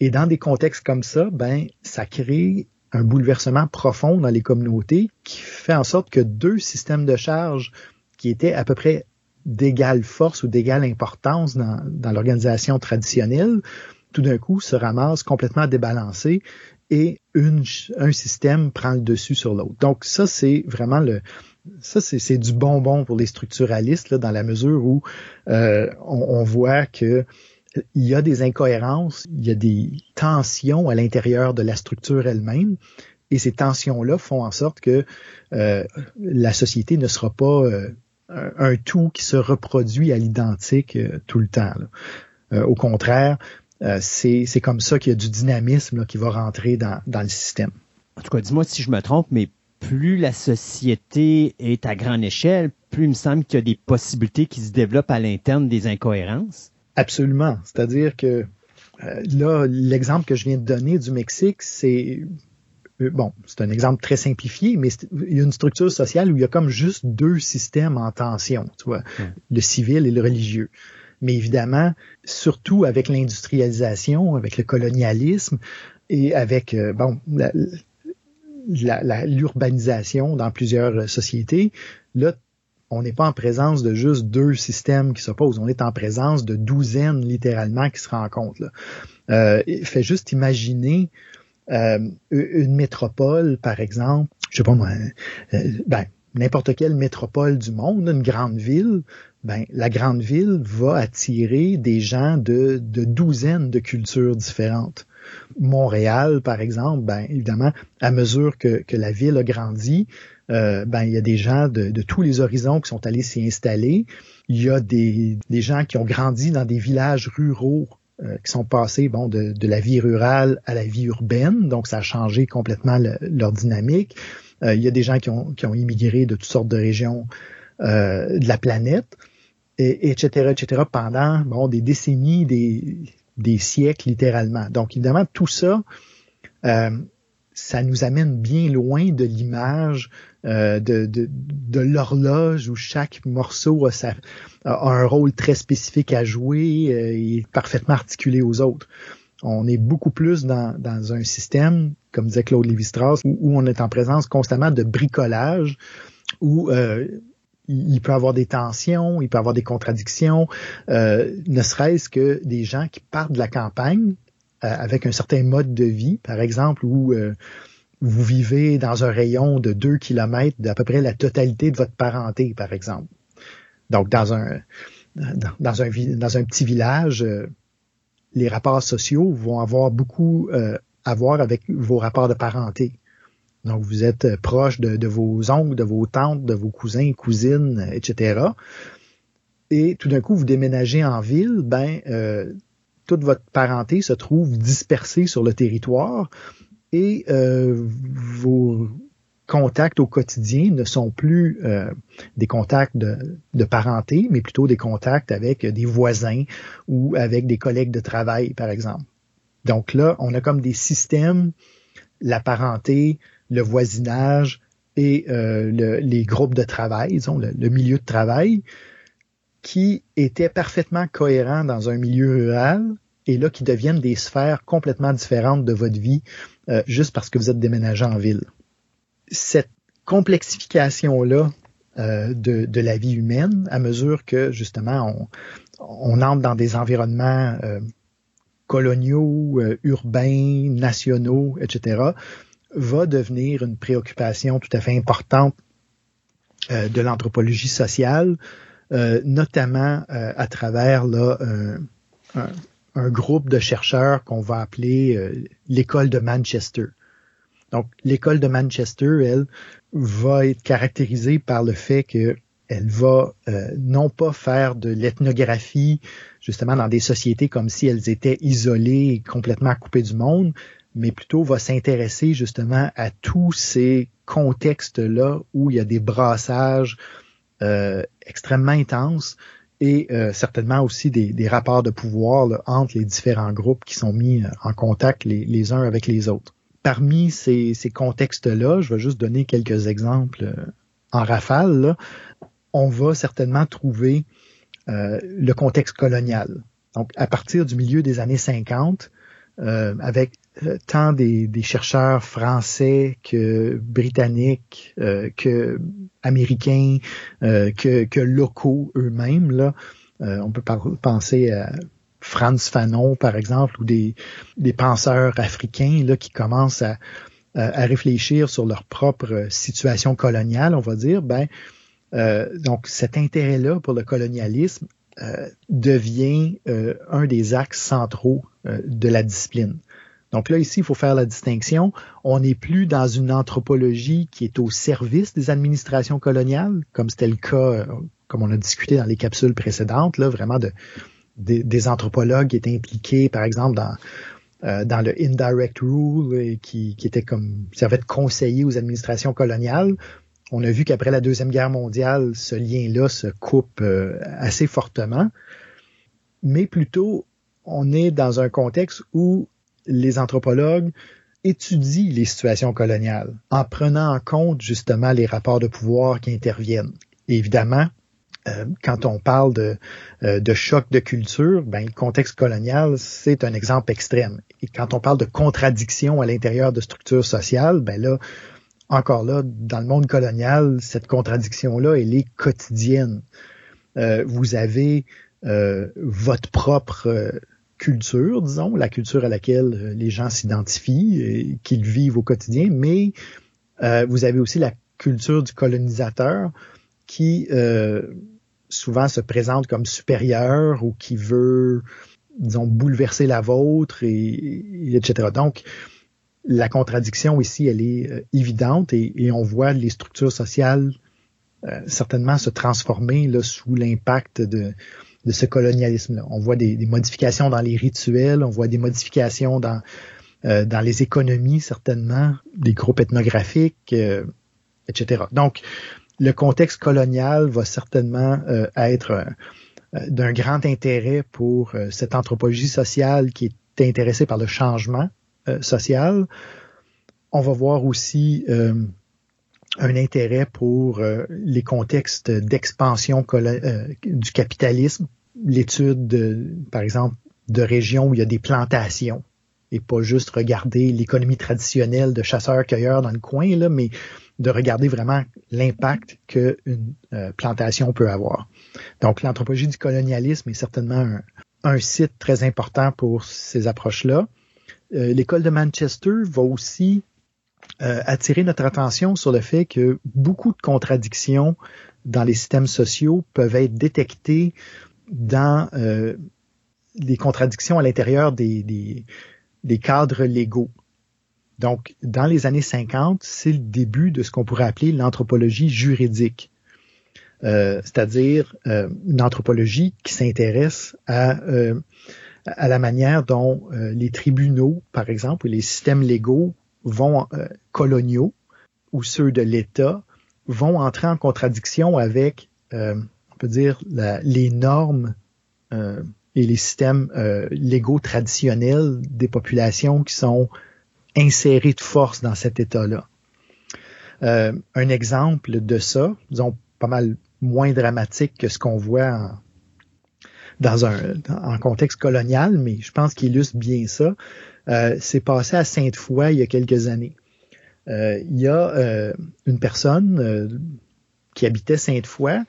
Et dans des contextes comme ça, ben, ça crée un bouleversement profond dans les communautés qui fait en sorte que deux systèmes de charge qui étaient à peu près d'égale force ou d'égale importance dans, dans l'organisation traditionnelle tout d'un coup se ramasse complètement débalancé et un système prend le dessus sur l'autre. Donc ça, c'est vraiment le, ça, c'est du bonbon pour les structuralistes dans la mesure où euh, on, voit que il y a des incohérences, il y a des tensions à l'intérieur de la structure elle-même, et ces tensions-là font en sorte que euh, la société ne sera pas euh, un, tout qui se reproduit à l'identique tout le temps. Au contraire, euh, c'est comme ça qu'il y a du dynamisme qui va rentrer dans, le système. En tout cas, dis-moi si je me trompe, mais plus la société est à grande échelle, plus il me semble qu'il y a des possibilités qui se développent à l'interne des incohérences. Absolument. C'est-à-dire que euh, là, l'exemple que je viens de donner du Mexique, c'est euh, bon, c'est un exemple très simplifié, mais il y a une structure sociale où il y a comme juste deux systèmes en tension, tu vois, le civil et le religieux mais évidemment, surtout avec l'industrialisation, avec le colonialisme et avec euh, bon l'urbanisation dans plusieurs sociétés, là, on n'est pas en présence de juste deux systèmes qui s'opposent, on est en présence de douzaines littéralement qui se rencontrent. Euh, fait juste imaginer euh, une métropole, par exemple, je sais pas moi, euh, ben, n'importe quelle métropole du monde, une grande ville, ben, la grande ville va attirer des gens de, de douzaines de cultures différentes. Montréal, par exemple, ben, évidemment, à mesure que, que la ville a grandi, euh, ben, il y a des gens de, de, tous les horizons qui sont allés s'y installer. Il y a des, des gens qui ont grandi dans des villages ruraux euh, qui sont passés bon, de, de, la vie rurale à la vie urbaine, donc ça a changé complètement leur dynamique. Euh, il y a des gens qui ont, qui ont immigré de toutes sortes de régions de la planète et, etc., etc., pendant bon, des décennies, des, des siècles littéralement. Donc évidemment, tout ça, euh, ça nous amène bien loin de l'image euh, de, de, de l'horloge où chaque morceau a, sa, a, un rôle très spécifique à jouer euh, et parfaitement articulé aux autres. On est beaucoup plus dans, dans un système, comme disait Claude Lévi-Strauss, où, où, on est en présence constamment de bricolage, où euh, il peut avoir des tensions, il peut avoir des contradictions, euh, ne serait-ce que des gens qui partent de la campagne euh, avec un certain mode de vie, par exemple, où euh, vous vivez dans un rayon de 2 km d'à peu près la totalité de votre parenté, par exemple. Donc, dans un, dans, un, dans un petit village, les rapports sociaux vont avoir beaucoup à voir avec vos rapports de parenté. Donc, vous êtes euh, proche de, vos oncles, de vos tantes, de vos cousins, cousines, etc. Et tout d'un coup, vous déménagez en ville, ben, euh, toute votre parenté se trouve dispersée sur le territoire et euh, vos contacts au quotidien ne sont plus des contacts de, de, parenté, mais plutôt des contacts avec des voisins ou avec des collègues de travail, par exemple. Donc là, on a comme des systèmes, la parenté, le voisinage et euh, les groupes de travail, disons, le, milieu de travail, qui étaient parfaitement cohérents dans un milieu rural et là qui deviennent des sphères complètement différentes de votre vie euh, juste parce que vous êtes déménagé en ville. Cette complexification-là euh, de, la vie humaine, à mesure que justement on, on entre dans des environnements coloniaux, urbains, nationaux, etc., va devenir une préoccupation tout à fait importante euh, de l'anthropologie sociale, euh, notamment euh, à travers là, un, groupe de chercheurs qu'on va appeler l'école de Manchester. Donc, l'école de Manchester, elle, va être caractérisée par le fait que elle va non pas faire de l'ethnographie justement dans des sociétés comme si elles étaient isolées et complètement coupées du monde, mais plutôt va s'intéresser justement à tous ces contextes-là où il y a des brassages euh, extrêmement intenses et euh, certainement aussi des, rapports de pouvoir entre les différents groupes qui sont mis en contact les, uns avec les autres. Parmi ces, contextes-là, je vais juste donner quelques exemples en rafale. On va certainement trouver euh, le contexte colonial. Donc, à partir du milieu des années 50, euh, avec euh, tant des, chercheurs français que britanniques, que américains, que, locaux eux-mêmes, là, on peut penser à Franz Fanon, par exemple, ou des, penseurs africains là, qui commencent à, à, réfléchir sur leur propre situation coloniale, on va dire, ben, euh, donc, cet intérêt-là pour le colonialisme euh, devient euh, un des axes centraux de la discipline. Donc là, ici, il faut faire la distinction. On n'est plus dans une anthropologie qui est au service des administrations coloniales, comme c'était le cas, comme on a discuté dans les capsules précédentes, là, vraiment de, des anthropologues qui étaient impliqués, par exemple, dans, dans le indirect rule, qui, qui était comme servait de conseiller aux administrations coloniales on a vu qu'après la Deuxième Guerre mondiale, ce lien-là se coupe euh, assez fortement, mais plutôt on est dans un contexte où les anthropologues étudient les situations coloniales en prenant en compte justement les rapports de pouvoir qui interviennent. évidemment, euh, quand on parle de, euh, de choc de culture, ben, le contexte colonial, c'est un exemple extrême. Et quand on parle de contradiction à l'intérieur de structures sociales, ben là, encore là, dans le monde colonial, cette contradiction-là, elle est quotidienne. Euh, vous avez euh, votre propre euh, culture, disons, la culture à laquelle les gens s'identifient et qu'ils vivent au quotidien, mais vous avez aussi la culture du colonisateur qui souvent se présente comme supérieur ou qui veut, disons, bouleverser la vôtre, et etc. Donc, la contradiction ici, elle est euh, évidente et, on voit les structures sociales euh, certainement se transformer sous l'impact de, de ce colonialisme-là. On voit des, modifications dans les rituels, on voit des modifications dans, euh, les économies certainement, des groupes ethnographiques, etc. Donc, le contexte colonial va certainement être d'un grand intérêt pour cette anthropologie sociale qui est intéressée par le changement euh, sociale. On va voir aussi euh, un intérêt pour euh, les contextes d'expansion du capitalisme, l'étude, par exemple, de régions où il y a des plantations et pas juste regarder l'économie traditionnelle de chasseurs-cueilleurs dans le coin, là, mais de regarder vraiment l'impact qu'une plantation peut avoir. Donc, l'anthropologie du colonialisme est certainement un site très important pour ces approches-là. Euh, l'école de Manchester va aussi euh, attirer notre attention sur le fait que beaucoup de contradictions dans les systèmes sociaux peuvent être détectées dans euh, les contradictions à l'intérieur des, cadres légaux. Donc, dans les années 50, c'est le début de ce qu'on pourrait appeler l'anthropologie juridique, c'est-à-dire une anthropologie qui s'intéresse à à la manière dont euh, les tribunaux, par exemple, ou les systèmes légaux vont euh, coloniaux ou ceux de l'État vont entrer en contradiction avec, euh, on peut dire, les normes et les systèmes légaux traditionnels des populations qui sont insérées de force dans cet État-là. un exemple de ça, disons pas mal moins dramatique que ce qu'on voit en, dans un en contexte colonial, mais je pense qu'il illustre bien ça. Euh, c'est passé à Sainte-Foy il y a quelques années. Euh, il y a euh, une personne euh, qui habitait Sainte-Foy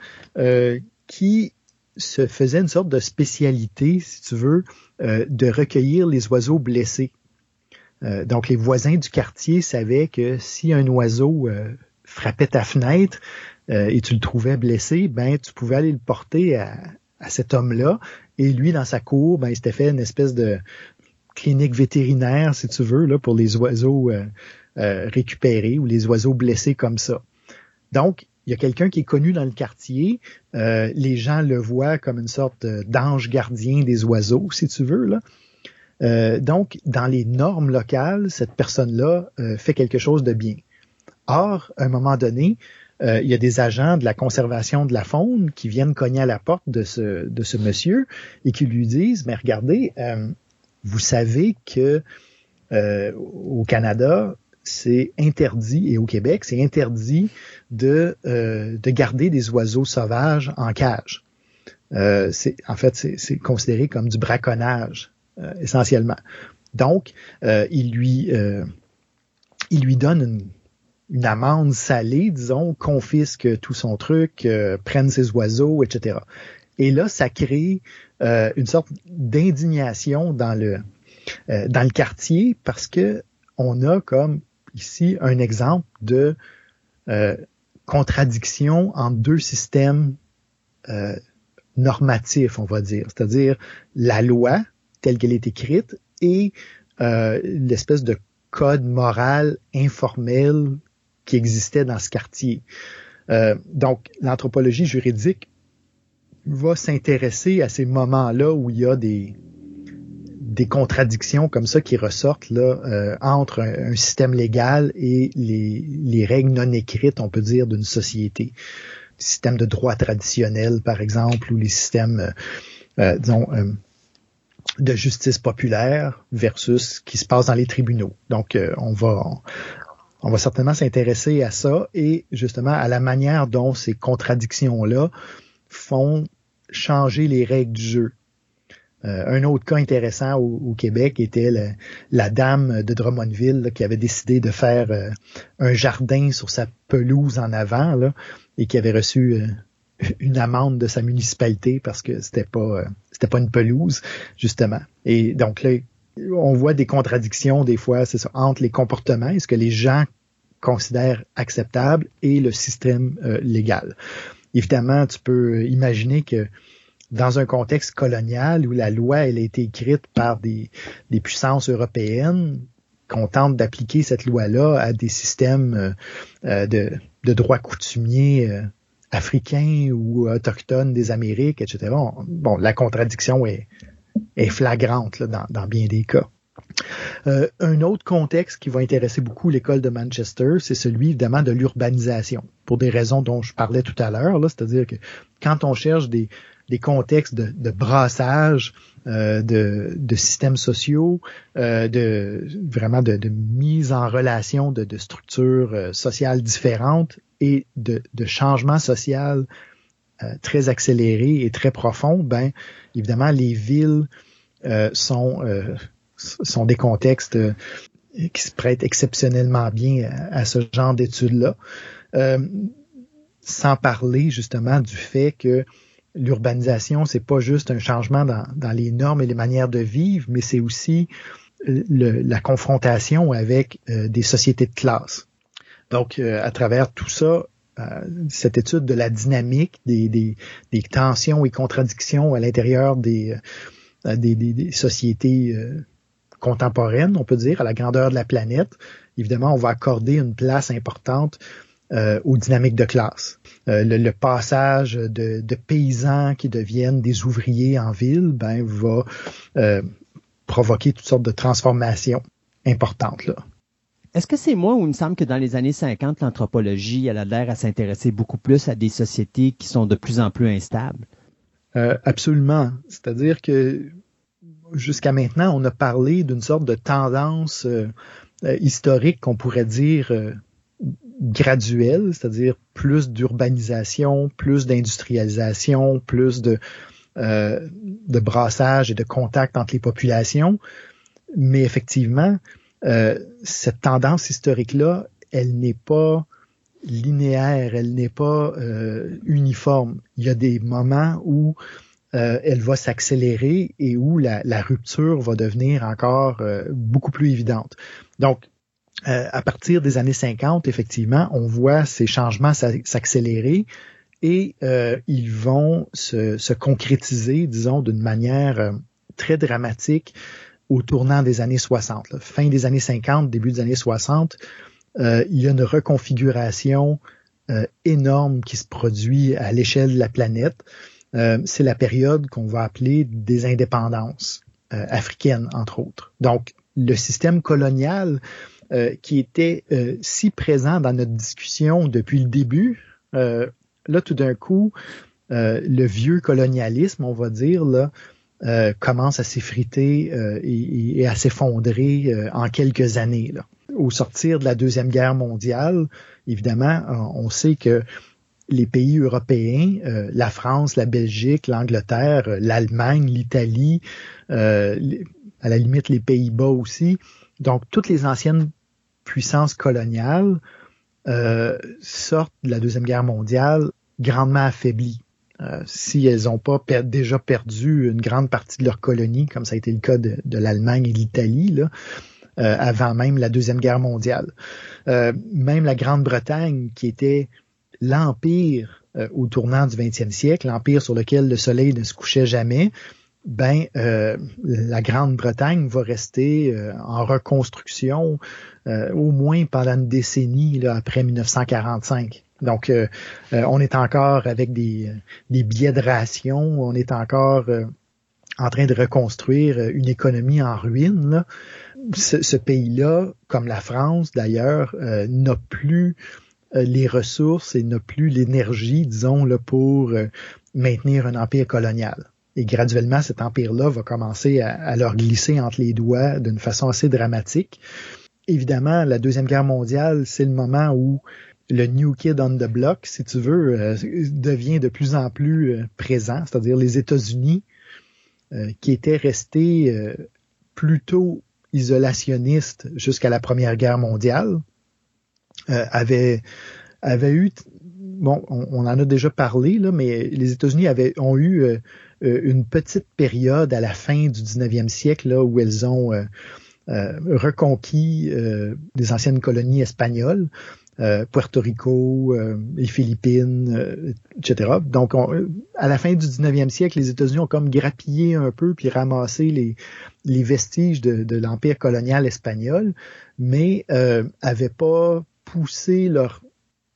qui se faisait une sorte de spécialité, si tu veux, de recueillir les oiseaux blessés. donc les voisins du quartier savaient que si un oiseau frappait ta fenêtre et tu le trouvais blessé, ben tu pouvais aller le porter à, à cet homme-là. Et lui, dans sa cour, ben, il s'était fait une espèce de clinique vétérinaire, si tu veux, là, pour les oiseaux euh, euh, récupérés ou les oiseaux blessés comme ça. Donc, il y a quelqu'un qui est connu dans le quartier. Euh, les gens le voient comme une sorte d'ange gardien des oiseaux, si tu veux. Là. donc, dans les normes locales, cette personne-là fait quelque chose de bien. Or, à un moment donné, il y a des agents de la conservation de la faune qui viennent cogner à la porte de ce, de ce monsieur et qui lui disent, mais regardez, vous savez que euh, au Canada, c'est interdit, et au Québec, c'est interdit de, euh, de garder des oiseaux sauvages en cage. Euh, en fait, c'est considéré comme du braconnage, euh, essentiellement. Donc, il, lui, il lui donne une, une, amende salée, disons, confisque tout son truc, prenne ses oiseaux, etc. Et là, ça crée euh, une sorte d'indignation dans le euh, dans le quartier parce que on a comme ici un exemple de euh, contradiction entre deux systèmes normatifs, on va dire, c'est-à-dire la loi telle qu'elle est écrite et l'espèce de code moral informel qui existait dans ce quartier. donc, l'anthropologie juridique va s'intéresser à ces moments-là où il y a des, des contradictions comme ça qui ressortent là euh, entre un, système légal et les, les, règles non écrites, on peut dire, d'une société. Les systèmes de droit traditionnel, par exemple, ou les systèmes, euh, euh disons, euh, de justice populaire versus ce qui se passe dans les tribunaux. Donc, on va on va certainement s'intéresser à ça et justement à la manière dont ces contradictions-là font changer les règles du jeu. Euh, un autre cas intéressant au, Québec était la dame de Drummondville qui avait décidé de faire euh, un jardin sur sa pelouse en avant et qui avait reçu euh, une amende de sa municipalité parce que c'était pas c'était pas une pelouse justement. Et donc là, on voit des contradictions des fois, c'est ça, entre les comportements, est-ce que les gens considèrent acceptable et le système légal évidemment, tu peux imaginer que dans un contexte colonial où la loi elle a été écrite par des, puissances européennes, qu'on tente d'appliquer cette loi-là à des systèmes euh, euh, de, de droit coutumier euh, africains ou autochtones des Amériques, etc. Bon, la contradiction est, flagrante dans bien des cas. Euh, un autre contexte qui va intéresser beaucoup l'école de Manchester, c'est celui évidemment de l'urbanisation, pour des raisons dont je parlais tout à l'heure, c'est-à-dire que quand on cherche des, contextes de, brassage, euh, de, systèmes sociaux, euh, de vraiment de, mise en relation de, structures sociales différentes et de, de changement social très accéléré et très profond, ben évidemment les villes sont sont des contextes euh, qui se prêtent exceptionnellement bien à, ce genre d'études-là. Euh, sans parler justement du fait que l'urbanisation, c'est pas juste un changement dans, les normes et les manières de vivre, mais c'est aussi la confrontation avec euh, des sociétés de classe. Donc, à travers tout ça, cette étude de la dynamique, des, des, tensions et contradictions à l'intérieur des, des, des, sociétés contemporaine, on peut dire, à la grandeur de la planète, évidemment, on va accorder une place importante euh, aux dynamiques de classe. Euh, le, passage de, paysans qui deviennent des ouvriers en ville, ben, va euh, provoquer toutes sortes de transformations importantes. Là. Est-ce que c'est moi ou il me semble que dans les années 50, l'anthropologie, elle a l'air à s'intéresser beaucoup plus à des sociétés qui sont de plus en plus instables? absolument. C'est-à-dire que jusqu'à maintenant, on a parlé d'une sorte de tendance euh, euh, historique qu'on pourrait dire euh, graduelle, c'est-à-dire plus d'urbanisation, plus d'industrialisation, plus de, de brassage et de contact entre les populations. Mais effectivement, cette tendance historique-là, elle n'est pas linéaire, elle n'est pas uniforme. Il y a des moments où euh, elle va s'accélérer et où la, rupture va devenir encore euh, beaucoup plus évidente. Donc, euh, à partir des années 50, effectivement, on voit ces changements s'accélérer et euh, ils vont se, se concrétiser, disons, d'une manière euh, très dramatique au tournant des années 60. Fin des années 50, début des années 60, euh, il y a une reconfiguration énorme qui se produit à l'échelle de la planète. C'est la période qu'on va appeler des indépendances africaines, entre autres. Donc, le système colonial qui était si présent dans notre discussion depuis le début, là, tout d'un coup, euh, le vieux colonialisme, on va dire, là, euh, commence à s'effriter euh, et, à s'effondrer en quelques années. Au sortir de la Deuxième Guerre mondiale, évidemment, on sait que les pays européens, la France, la Belgique, l'Angleterre, l'Allemagne, l'Italie, à la limite les Pays-Bas aussi, donc toutes les anciennes puissances coloniales sortent de la Deuxième Guerre mondiale grandement affaiblies. Euh, si elles n'ont pas déjà perdu une grande partie de leur colonie, comme ça a été le cas de, l'Allemagne et de l'Italie, euh, avant même la Deuxième Guerre mondiale. Euh, même la Grande-Bretagne, qui était l'empire au tournant du 20e siècle, l'empire sur lequel le soleil ne se couchait jamais, ben la Grande-Bretagne va rester en reconstruction au moins pendant une décennie après 1945. Donc, euh, euh, on est encore avec des, des, billets de ration, on est encore euh, en train de reconstruire une économie en ruine. Ce, pays-là, comme la France d'ailleurs, n'a plus les ressources et n'a plus l'énergie, disons, là, pour maintenir un empire colonial. Et graduellement, cet empire-là va commencer à, à, leur glisser entre les doigts d'une façon assez dramatique. Évidemment, la Deuxième Guerre mondiale, c'est le moment où le New Kid on the Block, si tu veux, euh, devient de plus en plus euh, présent, c'est-à-dire les États-Unis, euh, qui étaient restés plutôt isolationnistes jusqu'à la Première Guerre mondiale, avaient, avaient eu, bon, on, en a déjà parlé, là, mais les États-Unis avaient, ont eu une petite période à la fin du 19e siècle là, où elles ont reconquis des anciennes colonies espagnoles. Euh, Puerto Rico, euh, les Philippines, euh, etc. Donc, à la fin du 19e siècle, les États-Unis ont comme grappillé un peu puis ramassé les, vestiges de, de l'empire colonial espagnol, mais euh, avaient pas poussé leur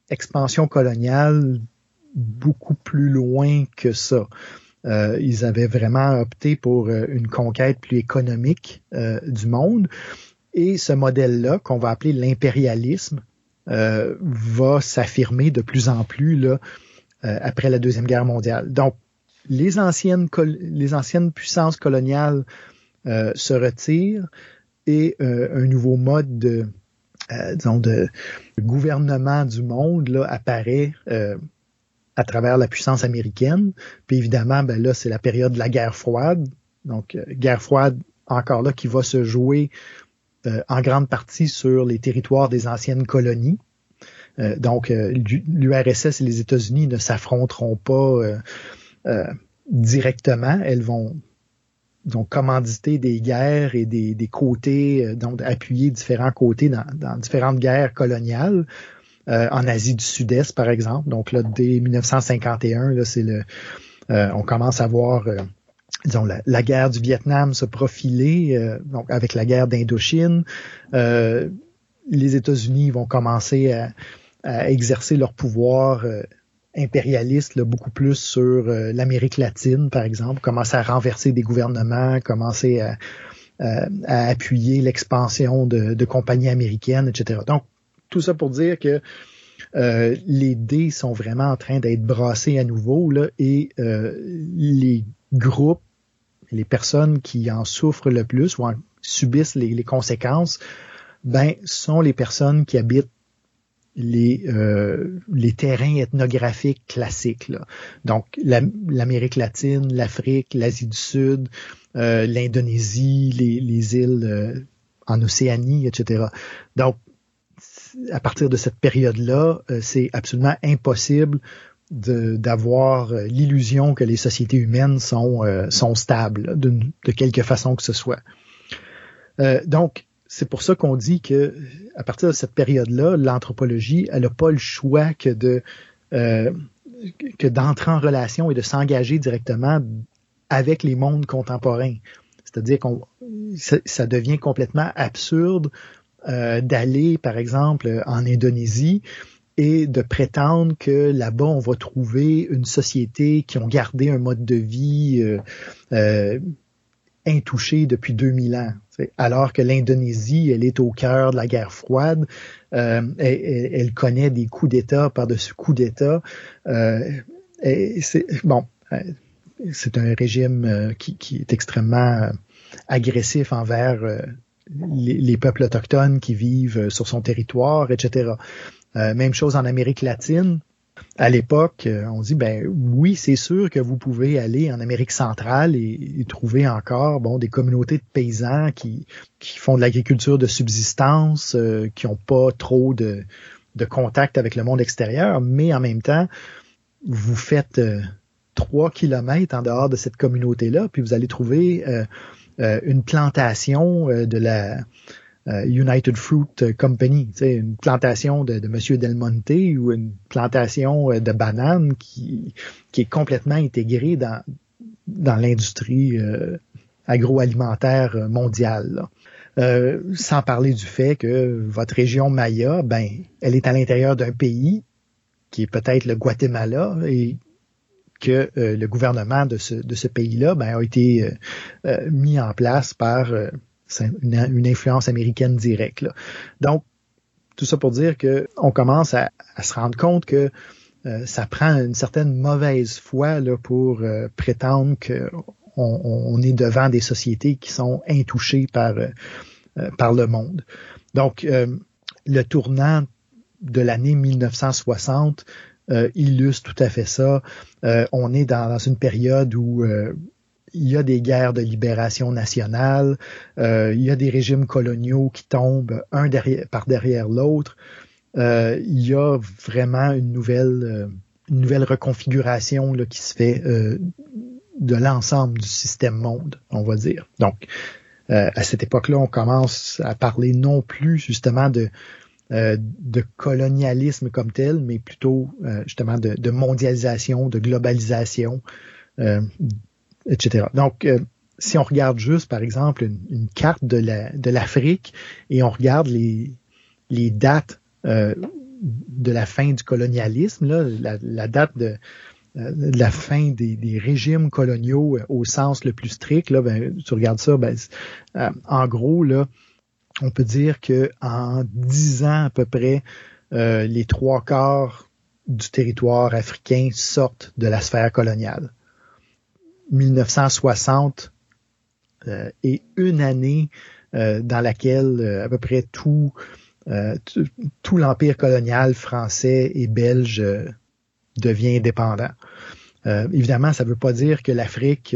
expansion coloniale beaucoup plus loin que ça. Euh, ils avaient vraiment opté pour une conquête plus économique du monde. Et ce modèle-là, qu'on va appeler l'impérialisme, euh, va s'affirmer de plus en plus là, euh, après la Deuxième Guerre mondiale. Donc, les anciennes, les anciennes puissances coloniales euh, se retirent et un nouveau mode de, disons, de gouvernement du monde là, apparaît à travers la puissance américaine. Puis évidemment, ben là, c'est la période de la guerre froide. Donc, guerre froide encore là qui va se jouer euh, en grande partie sur les territoires des anciennes colonies. Euh, donc, euh, l'URSS et les États-Unis ne s'affronteront pas directement. Elles vont donc commanditer des guerres et des, côtés, donc appuyer différents côtés dans, différentes guerres coloniales. En Asie du Sud-Est, par exemple. Donc là, dès 1951, là, c'est le, on commence à voir disons, la, guerre du Vietnam se profiler, euh, donc avec la guerre d'Indochine, euh, les États-Unis vont commencer à, exercer leur pouvoir euh, impérialiste beaucoup plus sur l'Amérique latine, par exemple, commencer à renverser des gouvernements, commencer à, appuyer l'expansion de, de, compagnies américaines, etc. Donc, tout ça pour dire que les dés sont vraiment en train d'être brassés à nouveau là, et les groupes les personnes qui en souffrent le plus ou en subissent les, conséquences, ben, sont les personnes qui habitent les, euh, les terrains ethnographiques classiques. Donc, l'Amérique latine, l'Afrique, l'Asie du Sud, euh, l'Indonésie, les, les, îles euh, en Océanie, etc. Donc, à partir de cette période-là, c'est absolument impossible d'avoir euh, l'illusion que les sociétés humaines sont, euh, stables de, quelque façon que ce soit. Euh, donc, c'est pour ça qu'on dit que à partir de cette période-là, l'anthropologie, elle n'a pas le choix que d'entrer en relation et de s'engager directement avec les mondes contemporains. C'est-à-dire qu'on ça, devient complètement absurde euh, d'aller, par exemple, en Indonésie et de prétendre que là-bas, on va trouver une société qui ont gardé un mode de vie euh, euh, intouché depuis 2000 ans. Alors que l'Indonésie, elle est au cœur de la guerre froide, euh, elle, connaît des coups d'État par-dessus coups d'État. c'est bon, c'est un régime qui, est extrêmement agressif envers les, les, peuples autochtones qui vivent sur son territoire, etc. Euh, même chose en Amérique latine. À l'époque, euh, on dit ben oui, c'est sûr que vous pouvez aller en Amérique centrale et, trouver encore bon des communautés de paysans qui, qui font de l'agriculture de subsistance, euh, qui n'ont pas trop de, de contact avec le monde extérieur, mais en même temps, vous faites trois kilomètres en dehors de cette communauté-là, puis vous allez trouver une plantation de la euh, United Fruit Company, une plantation de, de Monsieur Del Monte ou une plantation euh, de bananes qui, qui est complètement intégrée dans, dans l'industrie euh, agroalimentaire mondiale. sans parler du fait que votre région Maya, ben, elle est à l'intérieur d'un pays qui est peut-être le Guatemala et que le gouvernement de ce, de ce pays-là ben, a été mis en place par une, influence américaine directe. Donc, tout ça pour dire qu'on commence à, se rendre compte que euh, ça prend une certaine mauvaise foi là, pour euh, prétendre qu'on on est devant des sociétés qui sont intouchées par, euh, par le monde. Donc, le tournant de l'année 1960 illustre tout à fait ça. on est dans, une période où il y a des guerres de libération nationale, euh, il y a des régimes coloniaux qui tombent un derrière, par derrière l'autre. Euh, il y a vraiment une nouvelle, euh, une nouvelle reconfiguration là, qui se fait de l'ensemble du système monde, on va dire. Donc, à cette époque-là, on commence à parler non plus justement de de colonialisme comme tel, mais plutôt justement de, de, mondialisation, de globalisation, etc. Donc, euh, si on regarde juste, par exemple, une, carte de l'Afrique et on regarde les, les dates euh, de la fin du colonialisme, là, la, date de, euh, de, la fin des, des, régimes coloniaux au sens le plus strict, là, ben, tu regardes ça, ben, en gros, là, on peut dire que en dix ans à peu près, les trois quarts du territoire africain sortent de la sphère coloniale. 1960 euh, et une année euh, dans laquelle euh, à peu près tout tout l'empire colonial français et belge devient indépendant. évidemment, ça ne veut pas dire que l'Afrique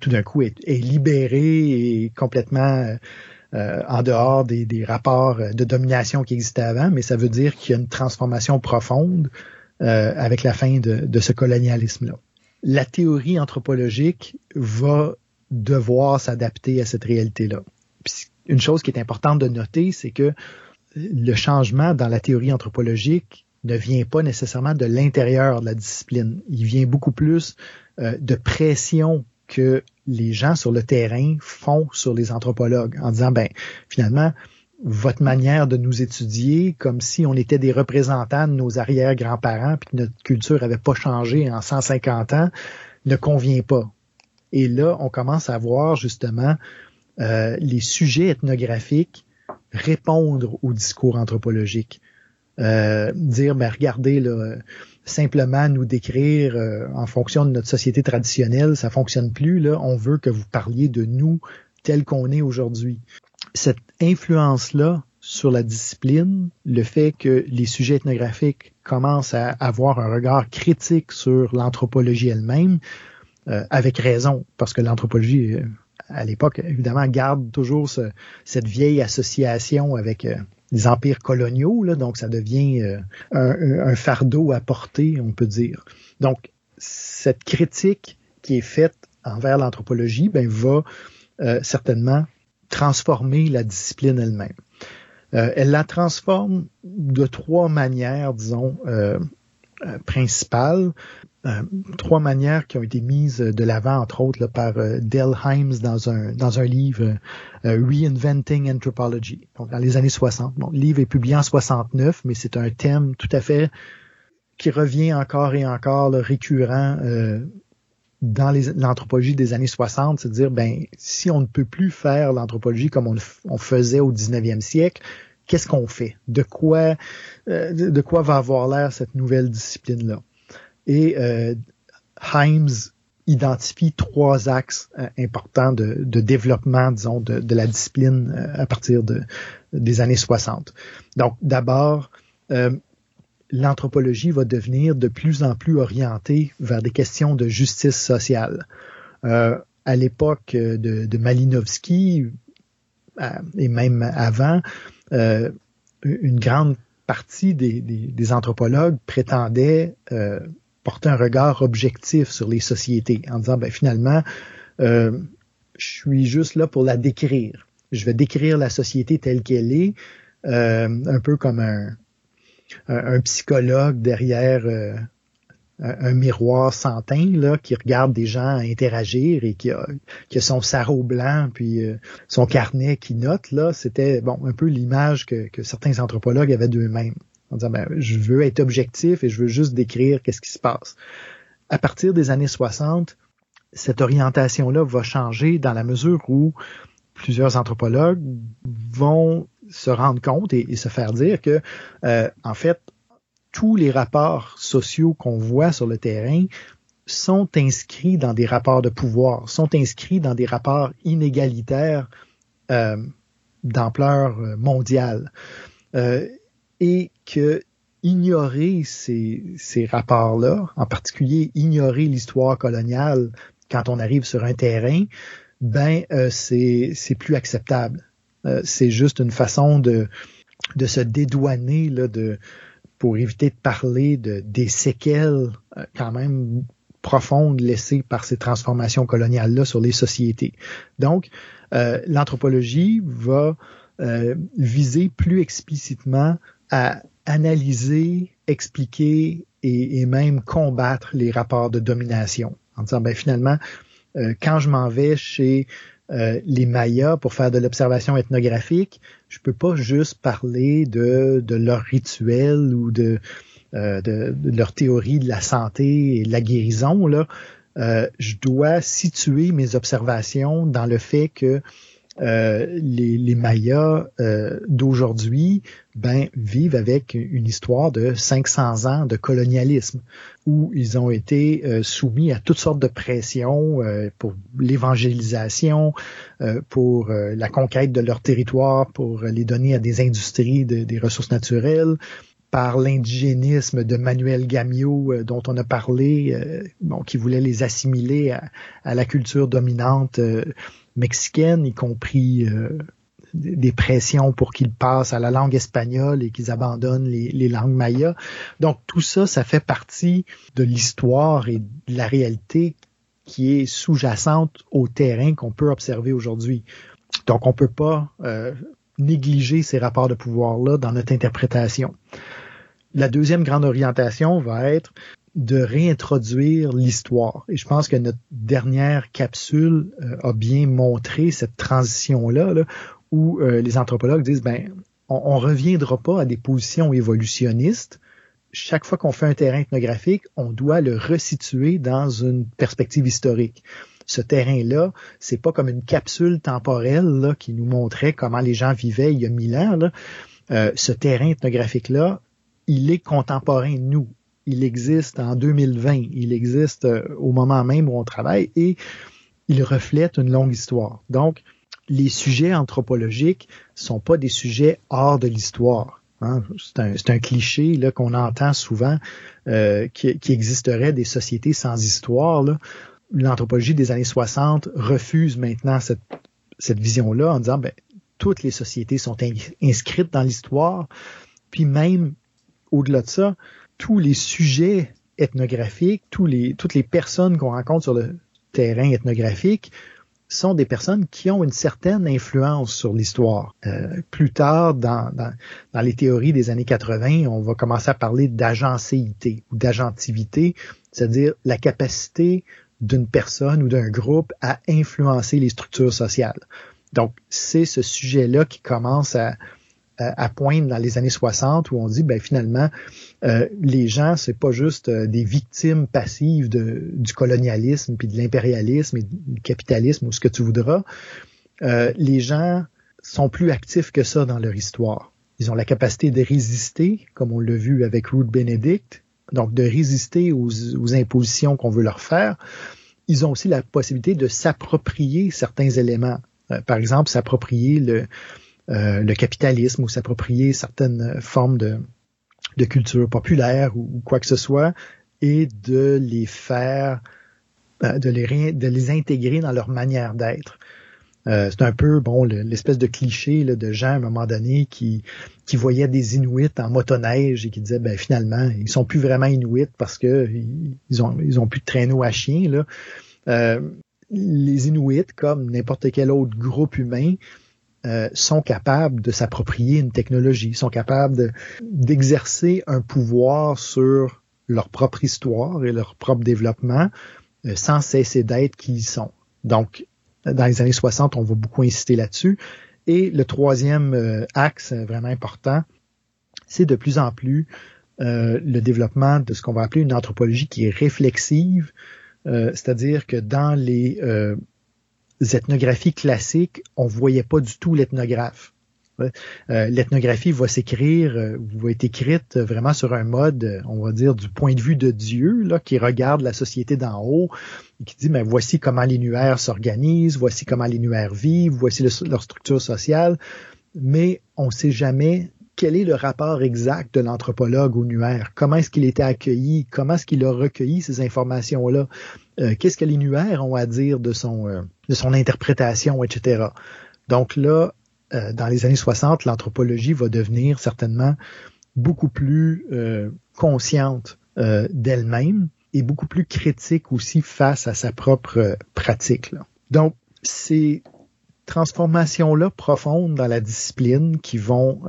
tout d'un coup est, libérée et complètement en dehors des, rapports de domination qui existaient avant, mais ça veut dire qu'il y a une transformation profonde avec la fin de ce colonialisme-là la théorie anthropologique va devoir s'adapter à cette réalité-là. Une chose qui est importante de noter, c'est que le changement dans la théorie anthropologique ne vient pas nécessairement de l'intérieur de la discipline. Il vient beaucoup plus euh, de pression que les gens sur le terrain font sur les anthropologues en disant, ben, finalement, votre manière de nous étudier comme si on était des représentants de nos arrière-grands-parents puis que notre culture avait pas changé en 150 ans ne convient pas. Et là, on commence à voir justement euh, les sujets ethnographiques répondre au discours anthropologique. Euh, dire, ben regardez, là, simplement nous décrire euh, en fonction de notre société traditionnelle, ça fonctionne plus. Là, on veut que vous parliez de nous tel qu'on est aujourd'hui cette influence-là sur la discipline, le fait que les sujets ethnographiques commencent à avoir un regard critique sur l'anthropologie elle-même, euh, avec raison, parce que l'anthropologie, euh, à l'époque, évidemment, garde toujours cette vieille association avec euh, les empires coloniaux, donc ça devient un, un, fardeau à porter, on peut dire. Donc, cette critique qui est faite envers l'anthropologie, ben, va certainement transformer la discipline elle-même. Euh, elle la transforme de trois manières, disons, euh, trois manières qui ont été mises de l'avant, entre autres, par Dell Himes dans un, dans un livre Reinventing Anthropology, donc dans les années 60. Bon, le livre est publié en 69, mais c'est un thème tout à fait qui revient encore et encore le récurrent dans l'anthropologie des années 60, c'est de dire, ben, si on ne peut plus faire l'anthropologie comme on, on, faisait au 19e siècle, qu'est-ce qu'on fait? De quoi, euh, de quoi va avoir l'air cette nouvelle discipline-là? Et euh, Himes identifie trois axes euh, importants de, de, développement, disons, de, de la discipline euh, à partir de, des années 60. Donc, d'abord, l'anthropologie va devenir de plus en plus orientée vers des questions de justice sociale. Euh, à l'époque de, de, Malinowski, euh, et même avant, euh, une grande partie des, des, des anthropologues prétendaient euh, porter un regard objectif sur les sociétés, en disant, ben, finalement, euh, je suis juste là pour la décrire. Je vais décrire la société telle qu'elle est, un peu comme un, psychologue derrière euh, un, miroir sans teint là, qui regarde des gens interagir et qui a, son sarrau blanc puis euh, son carnet qui note là, c'était bon un peu l'image que certains anthropologues avaient d'eux-mêmes en disant ben, je veux être objectif et je veux juste décrire qu'est-ce qui se passe. À partir des années 60, cette orientation-là va changer dans la mesure où plusieurs anthropologues vont se rendre compte et, se faire dire que, euh, en fait, tous les rapports sociaux qu'on voit sur le terrain sont inscrits dans des rapports de pouvoir, sont inscrits dans des rapports inégalitaires euh, d'ampleur euh, mondiale. Et que ignorer ces, ces rapports-là, en particulier ignorer l'histoire coloniale quand on arrive sur un terrain, ben c'est plus acceptable. Euh, c'est juste une façon de, de se dédouaner là, de, pour éviter de parler de, des séquelles euh, quand même profondes laissées par ces transformations coloniales-là sur les sociétés. Donc, euh, l'anthropologie va viser plus explicitement à analyser, expliquer et, même combattre les rapports de domination. En disant, ben finalement, quand je m'en vais chez euh, les Mayas pour faire de l'observation ethnographique, je peux pas juste parler de, leur rituel ou de, euh, de, leur théorie de la santé et de la guérison. Là. Euh, je dois situer mes observations dans le fait que euh, les, les, Mayas euh, d'aujourd'hui ben, vivent avec une histoire de 500 ans de colonialisme où ils ont été euh, soumis à toutes sortes de pressions pour l'évangélisation, pour la conquête de leur territoire, pour les donner à des industries des ressources naturelles, par l'indigénisme de Manuel Gamio dont on a parlé, bon, qui voulait les assimiler à, à la culture dominante mexicaine, y compris euh, des pressions pour qu'ils passent à la langue espagnole et qu'ils abandonnent les, langues mayas. Donc tout ça, ça fait partie de l'histoire et de la réalité qui est sous-jacente au terrain qu'on peut observer aujourd'hui. Donc on peut pas euh, négliger ces rapports de pouvoir-là dans notre interprétation. La deuxième grande orientation va être de réintroduire l'histoire. Et je pense que notre dernière capsule euh, a bien montré cette transition-là, là, où euh, les anthropologues disent, ben, on, on reviendra pas à des positions évolutionnistes. Chaque fois qu'on fait un terrain ethnographique, on doit le resituer dans une perspective historique. Ce terrain-là, c'est pas comme une capsule temporelle là, qui nous montrait comment les gens vivaient il y a mille ans. Là. Euh, ce terrain ethnographique-là, il est contemporain nous il existe en 2020, il existe euh, au moment même où on travaille et il reflète une longue histoire. Donc, les sujets anthropologiques sont pas des sujets hors de l'histoire. Hein. C'est un, cliché qu'on entend souvent euh, qui, existerait des sociétés sans histoire. L'anthropologie des années 60 refuse maintenant cette, cette vision-là en disant ben, toutes les sociétés sont inscrites dans l'histoire, puis même au-delà de ça, tous les sujets ethnographiques, toutes les personnes qu'on rencontre sur le terrain ethnographique sont des personnes qui ont une certaine influence sur l'histoire. Euh, plus tard, dans, dans, dans, les théories des années 80, on va commencer à parler d'agencéité ou d'agentivité, c'est-à-dire la capacité d'une personne ou d'un groupe à influencer les structures sociales. Donc, c'est ce sujet-là qui commence à, à, poindre dans les années 60 où on dit, ben finalement, euh, les gens, c'est pas juste euh, des victimes passives de, du colonialisme, puis de l'impérialisme et du capitalisme ou ce que tu voudras. Euh, les gens sont plus actifs que ça dans leur histoire. Ils ont la capacité de résister, comme on l'a vu avec Ruth Benedict, donc de résister aux, aux impositions qu'on veut leur faire. Ils ont aussi la possibilité de s'approprier certains éléments. par exemple, s'approprier le, le capitalisme ou s'approprier certaines formes de, culture populaire ou, quoi que ce soit et de les faire, euh, de les, de les intégrer dans leur manière d'être. Euh, c'est un peu bon l'espèce de cliché de gens à un moment donné qui qui voyaient des Inuits en motoneige et qui disaient ben finalement ils sont plus vraiment Inuits parce que ils ont ils ont plus de traîneau à chien là. Euh, les Inuits comme n'importe quel autre groupe humain euh, sont capables de s'approprier une technologie, sont capables d'exercer un pouvoir sur leur propre histoire et leur propre développement euh, sans cesser d'être qui ils sont. Donc, dans les années 60, on va beaucoup insister là-dessus. Et le troisième euh, axe vraiment important, c'est de plus en plus le développement de ce qu'on va appeler une anthropologie qui est réflexive, c'est-à-dire que dans les ethnographies classiques, on voyait pas du tout l'ethnographe. Euh, l'ethnographie va s'écrire, euh, va être écrite vraiment sur un mode, on va dire, du point de vue de Dieu, là, qui regarde la société d'en haut et qui dit, mais voici comment les nuaires s'organisent, voici comment les nuaires vivent, voici leur structure sociale, mais on ne sait jamais quel est le rapport exact de l'anthropologue au nuaire? Comment est-ce qu'il était accueilli? Comment est-ce qu'il a recueilli ces informations-là? Euh, qu'est-ce que les nuaires ont à dire de son, euh, de son interprétation, etc. Donc là, euh, dans les années 60, l'anthropologie va devenir certainement beaucoup plus consciente d'elle-même et beaucoup plus critique aussi face à sa propre pratique. Donc, ces transformations-là profondes dans la discipline qui vont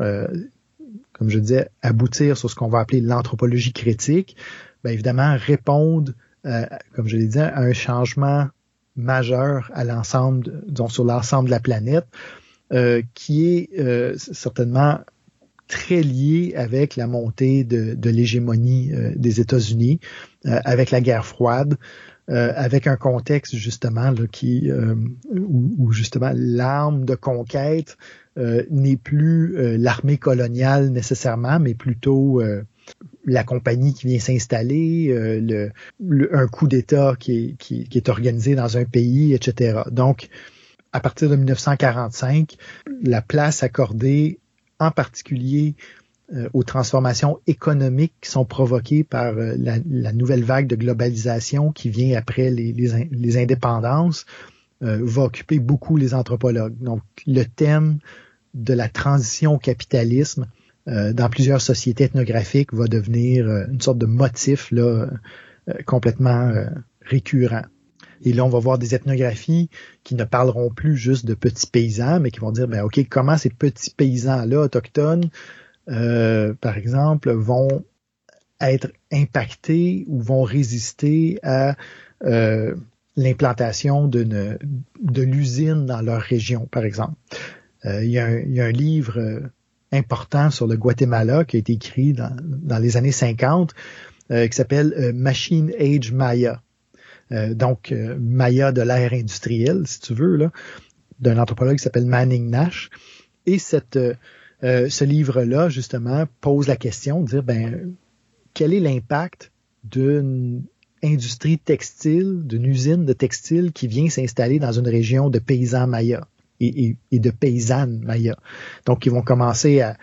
comme je disais, aboutir sur ce qu'on va appeler l'anthropologie critique, bien évidemment répondre, euh, comme je l'ai dit, à un changement majeur à l'ensemble, donc sur l'ensemble de la planète, euh, qui est euh, certainement très lié avec la montée de, de l'hégémonie des États-Unis, avec la guerre froide, avec un contexte justement là, qui où, où, justement l'arme de conquête euh, n'est plus euh, l'armée coloniale nécessairement, mais plutôt euh, la compagnie qui vient s'installer, le, un coup d'État qui est, organisé dans un pays, etc. Donc, à partir de 1945, la place accordée en particulier aux transformations économiques qui sont provoquées par la, nouvelle vague de globalisation qui vient après les, les, les indépendances va occuper beaucoup les anthropologues. Donc, le thème de la transition au capitalisme euh, dans plusieurs sociétés ethnographiques va devenir euh, une sorte de motif là, euh, complètement récurrent. Et là, on va voir des ethnographies qui ne parleront plus juste de petits paysans, mais qui vont dire, ben, OK, comment ces petits paysans-là autochtones, par exemple, vont être impactés ou vont résister à l'implantation de l'usine dans leur région, par exemple. Euh, il, y a un, livre euh, important sur le Guatemala qui a été écrit dans, les années 50 euh, qui s'appelle Machine Age Maya. donc Maya de l'ère industrielle, si tu veux, là, d'un anthropologue qui s'appelle Manning Nash. Et ce livre-là, justement, pose la question de dire, ben, quel est l'impact d'une industrie textile, d'une usine de textile qui vient s'installer dans une région de paysans mayas? Et, de paysannes Maya. Donc, ils vont commencer à,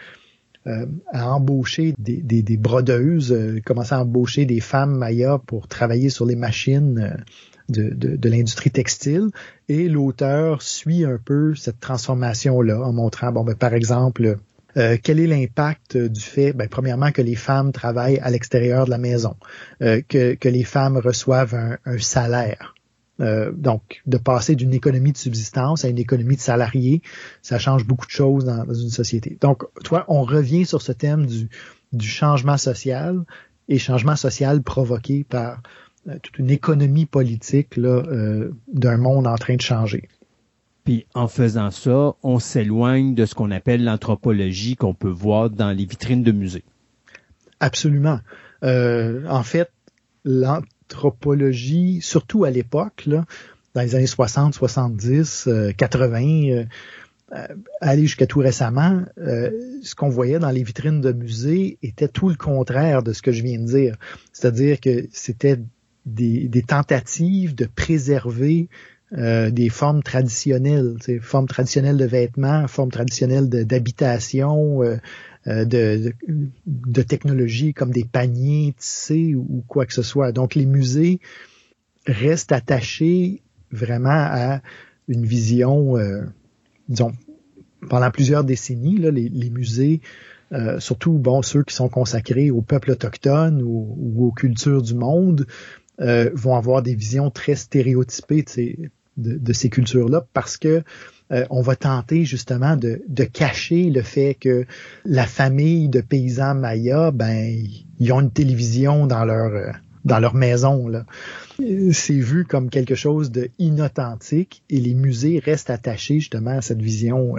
euh, embaucher des, brodeuses, euh, commencer à embaucher des femmes Maya pour travailler sur les machines euh, de, l'industrie textile. Et l'auteur suit un peu cette transformation-là en montrant, bon, ben, par exemple, quel est l'impact du fait, ben, premièrement, que les femmes travaillent à l'extérieur de la maison, que, les femmes reçoivent un salaire Euh, donc, de passer d'une économie de subsistance à une économie de salariés, ça change beaucoup de choses dans, une société. Donc, toi, on revient sur ce thème du, du changement social et changement social provoqué par euh, toute une économie politique là, euh, d'un monde en train de changer. Puis en faisant ça, on s'éloigne de ce qu'on appelle l'anthropologie qu'on peut voir dans les vitrines de musées. Absolument. En fait, surtout à l'époque, dans les années 60, 70, 80, aller jusqu'à tout récemment, euh, ce qu'on voyait dans les vitrines de musées était tout le contraire de ce que je viens de dire. C'est-à-dire que c'était des, tentatives de préserver euh, des formes traditionnelles, formes traditionnelles de vêtements, formes traditionnelles d'habitation, euh, euh, de, de, technologies comme des paniers tissés ou, quoi que ce soit. Donc les musées restent attachés vraiment à une vision, disons, pendant plusieurs décennies, là, les, musées, surtout bon ceux qui sont consacrés au peuple autochtone ou, ou aux cultures du monde, euh, vont avoir des visions très stéréotypées de, de, ces cultures-là parce que euh, on va tenter justement de, cacher le fait que la famille de paysans mayas, ben, ils ont une télévision dans leur euh, dans leur maison. Là. C'est vu comme quelque chose de et les musées restent attachés justement à cette vision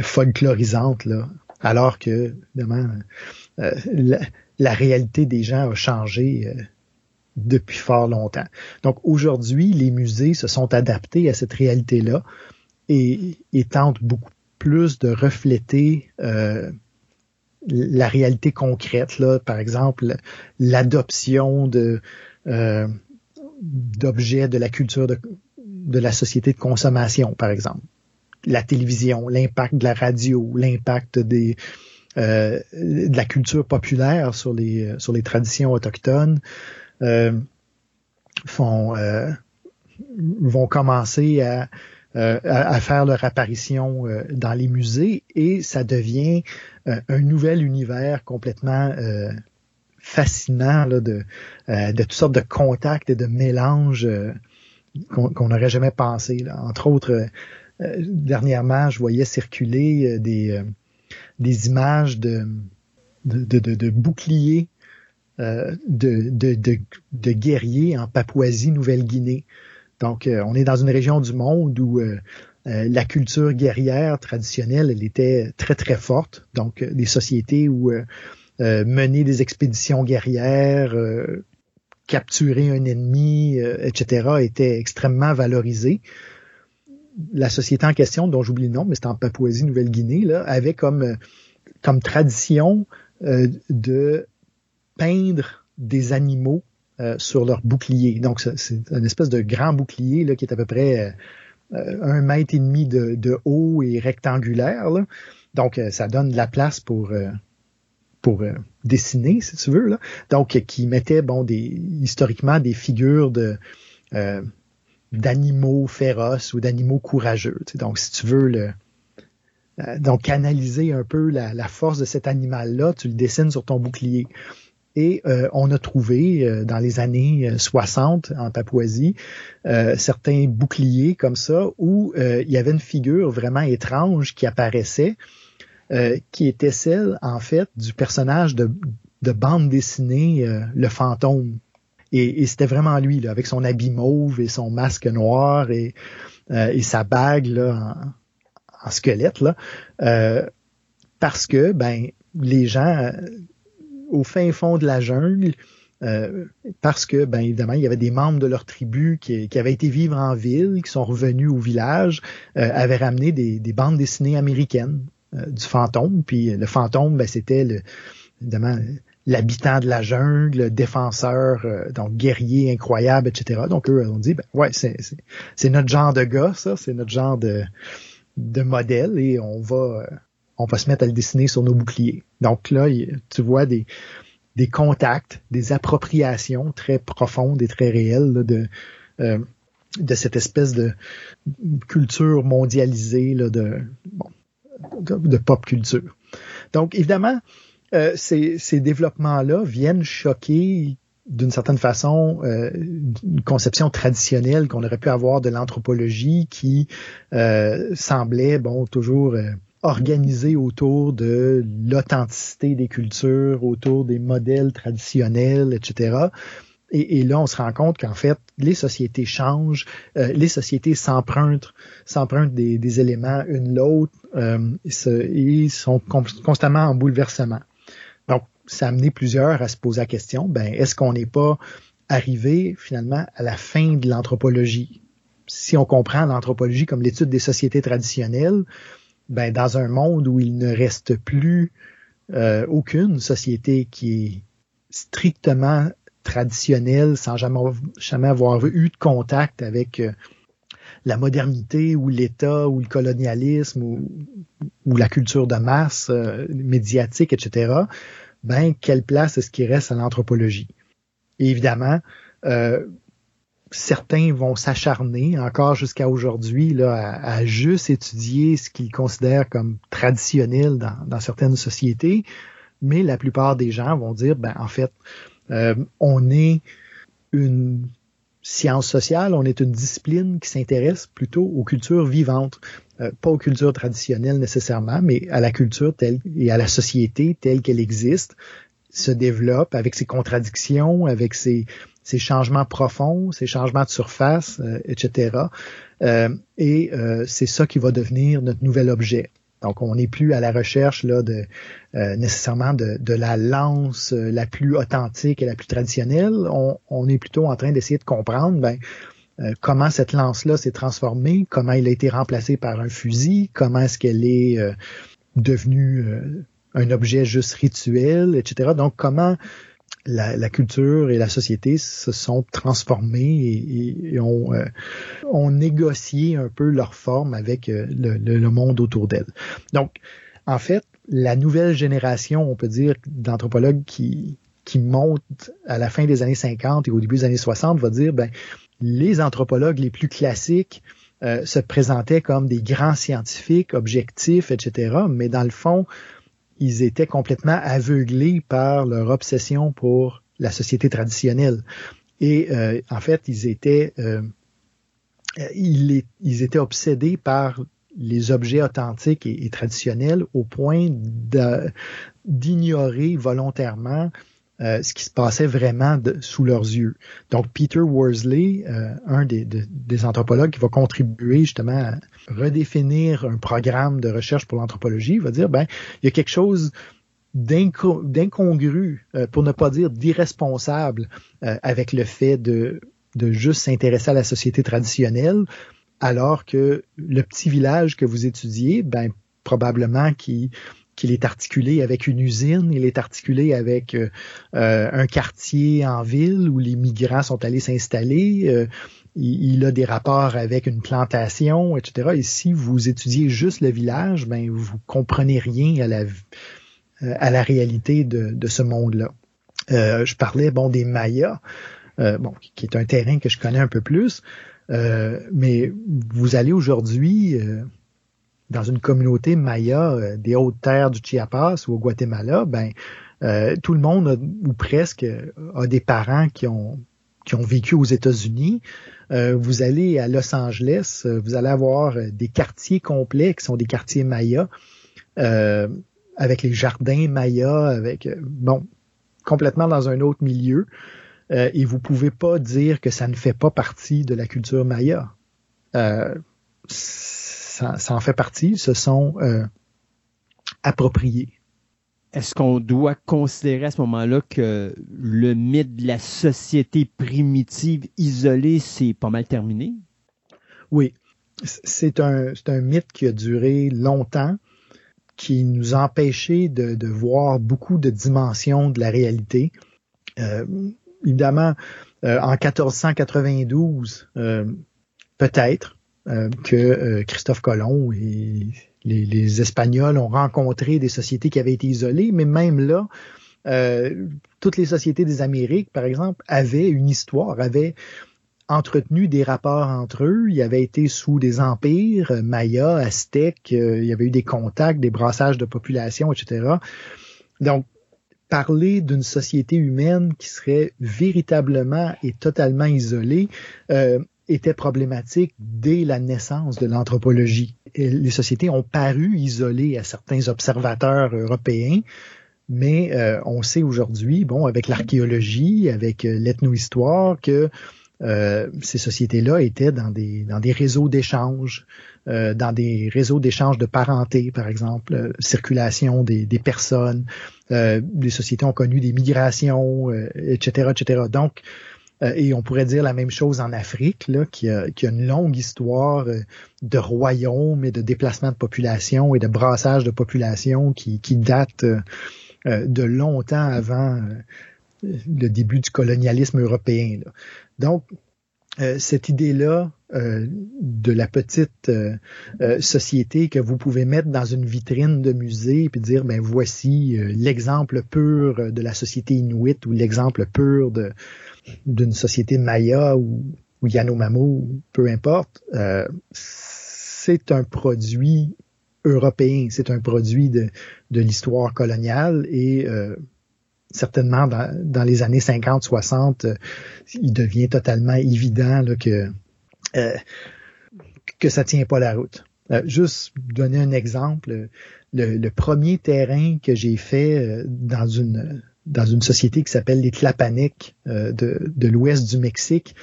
folklorisante là, alors que évidemment la, la, réalité des gens a changé depuis fort longtemps. Donc aujourd'hui, les musées se sont adaptés à cette réalité-là et, tentent beaucoup plus de refléter euh, la réalité concrète. Là. Par exemple, l'adoption de euh, d'objets de la culture de, de la société de consommation, par exemple. La télévision, l'impact de la radio, l'impact des euh, de la culture populaire sur les sur les traditions autochtones, euh, font, euh, vont commencer à, euh, à, faire leur apparition dans les musées et ça devient un nouvel univers complètement fascinant de, de toutes sortes de contacts et de mélanges qu'on n'aurait jamais pensé. Entre autres, dernièrement, je voyais circuler des, images de, boucliers euh, de, guerriers en Papouasie-Nouvelle-Guinée. Donc, euh, on est dans une région du monde où euh, la culture guerrière traditionnelle, elle était très, très forte. Donc, des sociétés où mener des expéditions guerrières, capturer un ennemi, etc., était extrêmement valorisé. La société en question, dont j'oublie le nom, mais c'est en Papouasie-Nouvelle-Guinée, là, avait comme tradition de peindre des animaux euh, sur leur bouclier. Donc, c'est une espèce de grand bouclier là, qui est à peu près euh, un mètre et demi de, haut et rectangulaire. Donc, euh, ça donne de la place pour pour dessiner, si tu veux. Donc, qui mettait bon des historiquement des figures de d'animaux féroces ou d'animaux courageux. Donc, si tu veux le donc analyser un peu la, la force de cet animal-là, tu le dessines sur ton bouclier. Et euh, on a trouvé euh, dans les années 60 euh, en Papouasie certains boucliers comme ça où il y avait une figure vraiment étrange qui apparaissait, qui était celle en fait du personnage de, bande dessinée Le Fantôme. Et, c'était vraiment lui, là, avec son habit mauve et son masque noir et, et sa bague là, en, en squelette, là, parce que ben les gens au fin fond de la jungle, euh, parce que, ben évidemment, il y avait des membres de leur tribu qui, avaient été vivre en ville, qui sont revenus au village, euh, avaient ramené des, bandes dessinées américaines euh, du fantôme. Puis le fantôme, ben, c'était le, évidemment l'habitant de la jungle, le défenseur, donc guerrier incroyable, etc. Donc eux ont dit, ben ouais, c'est, notre genre de gars, ça, c'est notre genre de, de modèle et on va on va se mettre à le dessiner sur nos boucliers. Donc là, tu vois des, des contacts, des appropriations très profondes et très réelles de, euh, de cette espèce de culture mondialisée là, de, de, pop culture. Donc évidemment, euh, ces, ces développements-là viennent choquer d'une certaine façon euh, une conception traditionnelle qu'on aurait pu avoir de l'anthropologie qui euh, semblait bon toujours euh, organisée autour de l'authenticité des cultures, autour des modèles traditionnels, etc. Et, là, on se rend compte qu'en fait, les sociétés changent, les sociétés s'empruntent, s'empruntent des, éléments une l'autre et, sont constamment en bouleversement. Donc, ça a amené plusieurs à se poser la question, ben, est-ce qu'on n'est pas arrivé finalement à la fin de l'anthropologie? Si on comprend l'anthropologie comme l'étude des sociétés traditionnelles, ben, dans un monde où il ne reste plus euh, aucune société qui est strictement traditionnelle, sans jamais, jamais avoir eu de contact avec euh, la modernité ou l'État ou le colonialisme ou, ou, la culture de masse euh, médiatique, etc., ben quelle place est-ce qui reste à l'anthropologie? évidemment, euh, certains vont s'acharner encore jusqu'à aujourd'hui à, juste étudier ce qu'ils considèrent comme traditionnel dans, dans, certaines sociétés, mais la plupart des gens vont dire, ben en fait, euh, on est une science sociale, on est une discipline qui s'intéresse plutôt aux cultures vivantes. Euh, pas aux cultures traditionnelles nécessairement, mais à la culture telle et à la société telle qu'elle existe, se développe avec ses contradictions, avec ses, ses changements profonds, ses changements de surface, euh, etc. Euh, et c'est ça qui va devenir notre nouvel objet. Donc, on n'est plus à la recherche là de nécessairement de, la lance la plus authentique et la plus traditionnelle. On, est plutôt en train d'essayer de comprendre ben, euh, comment cette lance-là s'est transformée, comment elle a été remplacée par un fusil, comment est-ce qu'elle est, euh, devenue euh, un objet juste rituel, etc. Donc, comment la, culture et la société se sont transformées et, ont, ont, négocié un peu leur forme avec le, monde autour d'elles. Donc, en fait, la nouvelle génération, on peut dire, d'anthropologues qui, qui monte à la fin des années 50 et au début des années 60 va dire, ben, les anthropologues les plus classiques euh, se présentaient comme des grands scientifiques, objectifs, etc. Mais dans le fond, ils étaient complètement aveuglés par leur obsession pour la société traditionnelle. Et euh, en fait, ils étaient, euh, ils, étaient obsédés par les objets authentiques et, et traditionnels au point d'ignorer volontairement euh, ce qui se passait vraiment sous leurs yeux. Donc Peter Worsley, euh, un des, anthropologues qui va contribuer justement à redéfinir un programme de recherche pour l'anthropologie, va dire ben il y a quelque chose d'incongru, euh, pour ne pas dire d'irresponsable, avec le fait de, de juste s'intéresser à la société traditionnelle, alors que le petit village que vous étudiez, ben probablement qui qu'il est articulé avec une usine, il est articulé avec euh, euh, un quartier en ville où les migrants sont allés s'installer. Euh, il, a des rapports avec une plantation, etc. Et si vous étudiez juste le village, ben vous comprenez rien à la à la réalité de, de ce monde-là. je parlais bon des Mayas, bon qui est un terrain que je connais un peu plus, mais vous allez aujourd'hui dans une communauté maya euh, des hautes terres du Chiapas ou au Guatemala, ben euh, tout le monde ou presque a des parents qui ont qui ont vécu aux États-Unis. Euh, vous allez à Los Angeles, vous allez avoir des quartiers complets qui sont des quartiers mayas avec les jardins mayas, avec bon complètement dans un autre milieu. et vous pouvez pas dire que ça ne fait pas partie de la culture maya ça, en fait partie, se sont euh, appropriés. Est-ce qu'on doit considérer à ce moment-là que le mythe de la société primitive isolée, c'est pas mal terminé? Oui. C'est un, un mythe qui a duré longtemps, qui nous a empêché de, voir beaucoup de dimensions de la réalité. Euh, évidemment, euh, en 1492, peut-être, que euh, Christophe Colomb et les, Espagnols ont rencontré des sociétés qui avaient été isolées, mais même là, euh, toutes les sociétés des Amériques, par exemple, avaient une histoire, avaient entretenu des rapports entre eux. Il avait été sous des empires, Maya, Aztèques, il y avait eu des contacts, des brassages de population, etc. Donc, parler d'une société humaine qui serait véritablement et totalement isolée euh, était problématique dès la naissance de l'anthropologie. Les sociétés ont paru isolées à certains observateurs européens, mais euh, on sait aujourd'hui, bon, avec l'archéologie, avec euh, l'ethnohistoire, que euh, ces sociétés-là étaient dans des, dans des réseaux d'échange, euh, dans des réseaux d'échange de parenté, par exemple, euh, circulation des, des personnes. les sociétés ont connu des migrations, etc., etc. Donc, et on pourrait dire la même chose en Afrique, là, qui, a, qui a une longue histoire de royaumes et de déplacement de population et de brassage de population qui, qui date de longtemps avant le début du colonialisme européen. Là. Donc, euh, cette idée-là euh, de la petite euh, société que vous pouvez mettre dans une vitrine de musée puis dire ben voici l'exemple pur de la société inuit ou l'exemple pur de d'une société maya ou, ou Yanomamo, peu importe, c'est un produit européen, c'est un produit de, de l'histoire coloniale et certainement dans, les années 50-60, euh, il devient totalement évident que euh, que ça tient pas la route. Euh, juste donner un exemple, le, premier terrain que j'ai fait dans une dans une société qui s'appelle les Tlapanec de, de l'ouest du Mexique.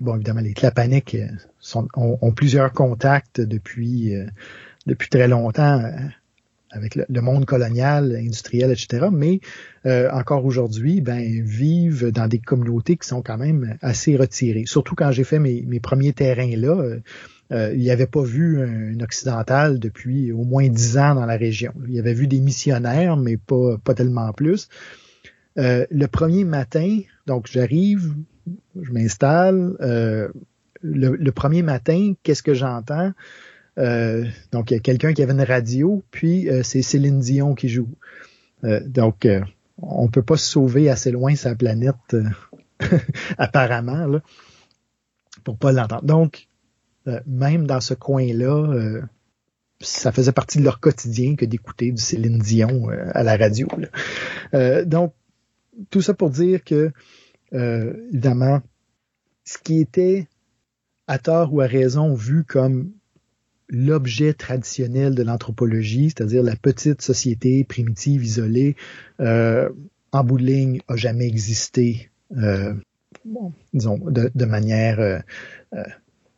bon, évidemment, les Tlapanec sont, ont, ont, plusieurs contacts depuis depuis très longtemps avec le, monde colonial, industriel, etc. Mais euh, encore aujourd'hui, ben vivent dans des communautés qui sont quand même assez retirées. Surtout quand j'ai fait mes, mes, premiers terrains là, euh, il n'y avait pas vu un, occidental depuis au moins dix ans dans la région. Il avait vu des missionnaires, mais pas pas tellement plus. Euh, le premier matin, donc j'arrive, je m'installe. Euh, le, premier matin, qu'est-ce que j'entends? Euh, donc, il y a quelqu'un qui avait une radio, puis c'est Céline Dion qui joue. Donc, on peut pas se sauver assez loin sa planète, apparemment, là, pour pas l'entendre. Donc, même dans ce coin-là, ça faisait partie de leur quotidien que d'écouter du Céline Dion à la radio. donc, tout ça pour dire que, évidemment, ce qui était à tort ou à raison vu comme l'objet traditionnel de l'anthropologie, c'est-à-dire la petite société primitive isolée, euh, en bout de ligne, a jamais existé, euh, disons, de, manière euh, euh,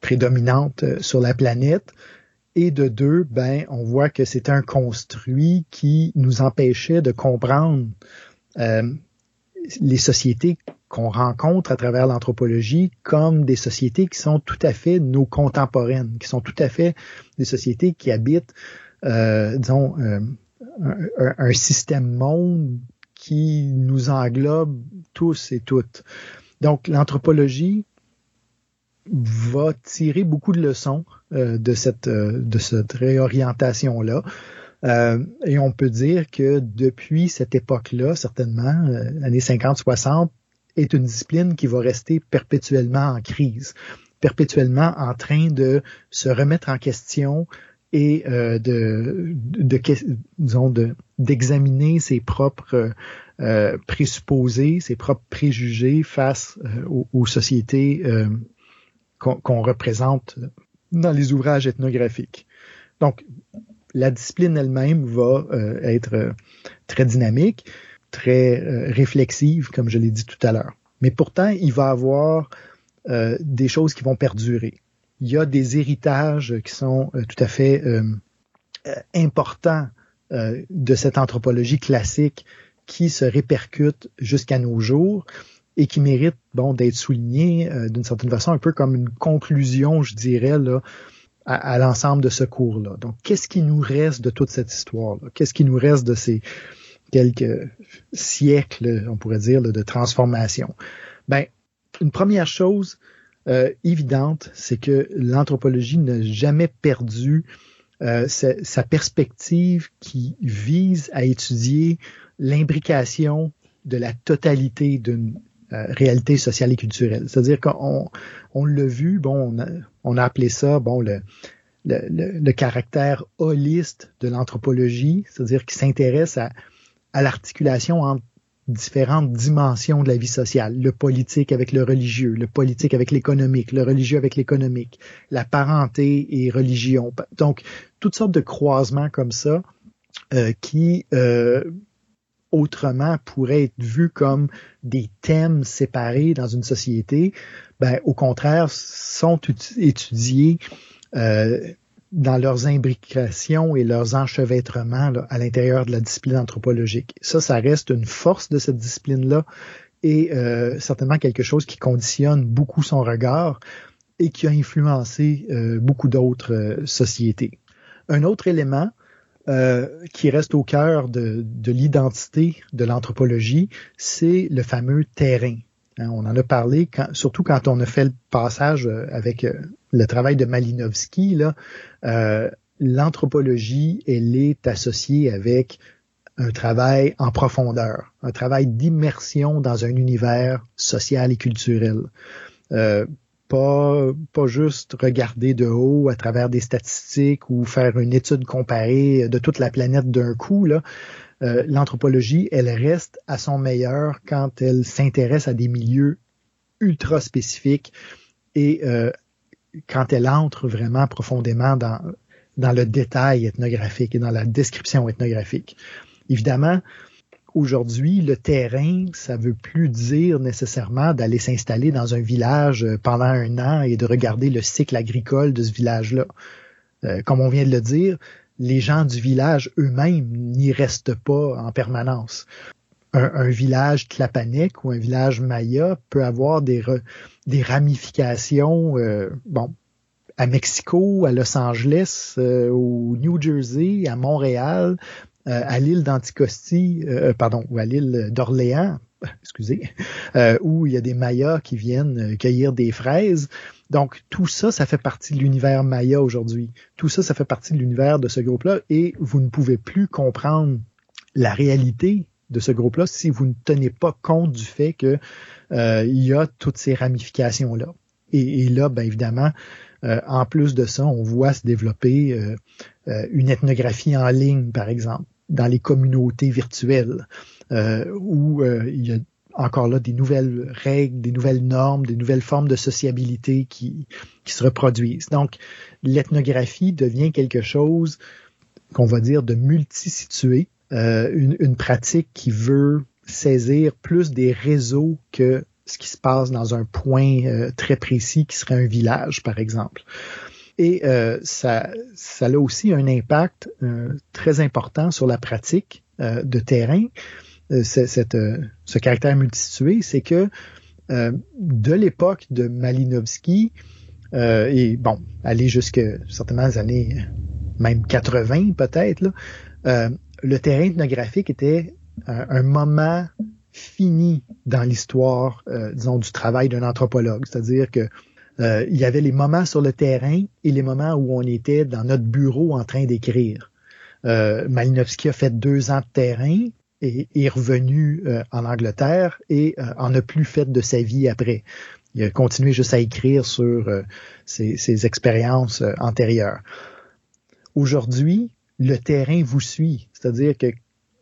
prédominante sur la planète. Et de deux, ben, on voit que c'est un construit qui nous empêchait de comprendre les sociétés qu'on rencontre à travers l'anthropologie comme des sociétés qui sont tout à fait nos contemporaines, qui sont tout à fait des sociétés qui habitent, euh, disons, euh, un, système monde qui nous englobe tous et toutes. Donc, l'anthropologie va tirer beaucoup de leçons euh, de cette de cette réorientation là. et on peut dire que depuis cette époque-là, certainement, années 50-60, est une discipline qui va rester perpétuellement en crise, perpétuellement en train de se remettre en question et euh, de, de, disons de d'examiner ses propres euh, présupposés, ses propres préjugés face euh, aux, sociétés euh, qu'on représente dans les ouvrages ethnographiques. Donc, la discipline elle-même va euh, être très dynamique très euh, réflexive, comme je l'ai dit tout à l'heure. Mais pourtant, il va avoir euh, des choses qui vont perdurer. Il y a des héritages qui sont euh, tout à fait importants de cette anthropologie classique qui se répercute jusqu'à nos jours et qui mérite bon d'être souligné d'une certaine façon un peu comme une conclusion, je dirais là, à, à l'ensemble de ce cours-là. Donc, qu'est-ce qui nous reste de toute cette histoire-là? Qu'est-ce qui nous reste de ces quelques siècles, on pourrait dire, de transformation? Ben, une première chose euh, évidente, c'est que l'anthropologie n'a jamais perdu euh, sa, perspective qui vise à étudier l'imbrication de la totalité d'une euh, réalité sociale et culturelle. C'est-à-dire qu'on on, l'a vu, bon, on a, on a, appelé ça, bon, le, le, le, le caractère holiste de l'anthropologie, c'est-à-dire qui s'intéresse à à l'articulation entre différentes dimensions de la vie sociale, le politique avec le religieux, le politique avec l'économique, le religieux avec l'économique, la parenté et religion. Donc, toutes sortes de croisements comme ça euh, qui euh, autrement pourraient être vus comme des thèmes séparés dans une société, ben, au contraire, sont étudiés euh, dans leurs imbrications et leurs enchevêtrements à l'intérieur de la discipline anthropologique. Ça, ça reste une force de cette discipline-là et euh, certainement quelque chose qui conditionne beaucoup son regard et qui a influencé euh, beaucoup d'autres euh, sociétés. Un autre élément qui reste au cœur de, de l'identité de l'anthropologie, c'est le fameux terrain. Hein, on en a parlé, quand, surtout quand on a fait le passage avec le travail de Malinowski, là, euh, l'anthropologie, elle est associée avec un travail en profondeur, un travail d'immersion dans un univers social et culturel. Euh, pas, pas juste regarder de haut à travers des statistiques ou faire une étude comparée de toute la planète d'un coup. Là. Euh, l'anthropologie, elle reste à son meilleur quand elle s'intéresse à des milieux ultra spécifiques et euh, quand elle entre vraiment profondément dans, dans le détail ethnographique et dans la description ethnographique. Évidemment, aujourd'hui, le terrain, ça veut plus dire nécessairement d'aller s'installer dans un village pendant un an et de regarder le cycle agricole de ce village-là. Euh, comme on vient de le dire, les gens du village eux-mêmes n'y restent pas en permanence. Un, village tlapanec ou un village maya peut avoir des, ramifications, euh, bon, à Mexico, à Los Angeles, euh, au New Jersey, à Montréal, euh, à l'île d'Anticosti, pardon, ou à l'île d'Orléans, excusez, où il y a des Mayas qui viennent cueillir des fraises. Donc tout ça, ça fait partie de l'univers Maya aujourd'hui. Tout ça, ça fait partie de l'univers de ce groupe-là, et vous ne pouvez plus comprendre la réalité de ce groupe-là si vous ne tenez pas compte du fait que euh, il y a toutes ces ramifications-là. Et, là, ben évidemment, euh, en plus de ça, on voit se développer euh, une ethnographie en ligne, par exemple, dans les communautés virtuelles, où il y a encore là des nouvelles règles, des nouvelles normes, des nouvelles formes de sociabilité qui, qui se reproduisent. Donc, l'ethnographie devient quelque chose qu'on va dire de multisitué, euh, une, une, pratique qui veut saisir plus des réseaux que ce qui se passe dans un point euh, très précis qui serait un village, par exemple. Et euh, ça, ça a aussi un impact très important sur la pratique de terrain. Ce caractère multitué, c'est que de l'époque de Malinowski, et bon, aller jusque certainement les années même 80 peut-être, le terrain ethnographique était un, moment fini dans l'histoire, euh, disons, du travail d'un anthropologue. C'est-à-dire que euh, il y avait les moments sur le terrain et les moments où on était dans notre bureau en train d'écrire. Euh, Malinowski a fait deux ans de terrain et est revenu euh, en Angleterre et en a plus fait de sa vie après. Il a continué juste à écrire sur ses, ses expériences antérieures. Aujourd'hui, le terrain vous suit. C'est-à-dire que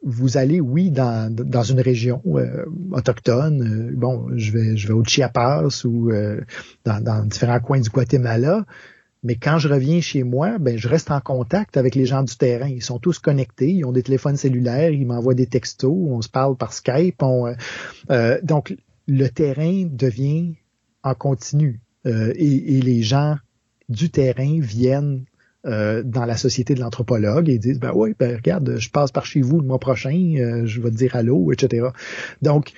vous allez, oui, dans, dans une région euh, autochtone, euh, bon, je vais, je vais au Chiapas ou euh, dans, différents coins du Guatemala, mais quand je reviens chez moi, ben, je reste en contact avec les gens du terrain. Ils sont tous connectés, ils ont des téléphones cellulaires, ils m'envoient des textos, on se parle par Skype. On, donc, le terrain devient en continu et les gens du terrain viennent euh, dans la société de l'anthropologue et disent ben oui, ben regarde, je passe par chez vous le mois prochain, euh, je vais te dire allô, etc. Donc,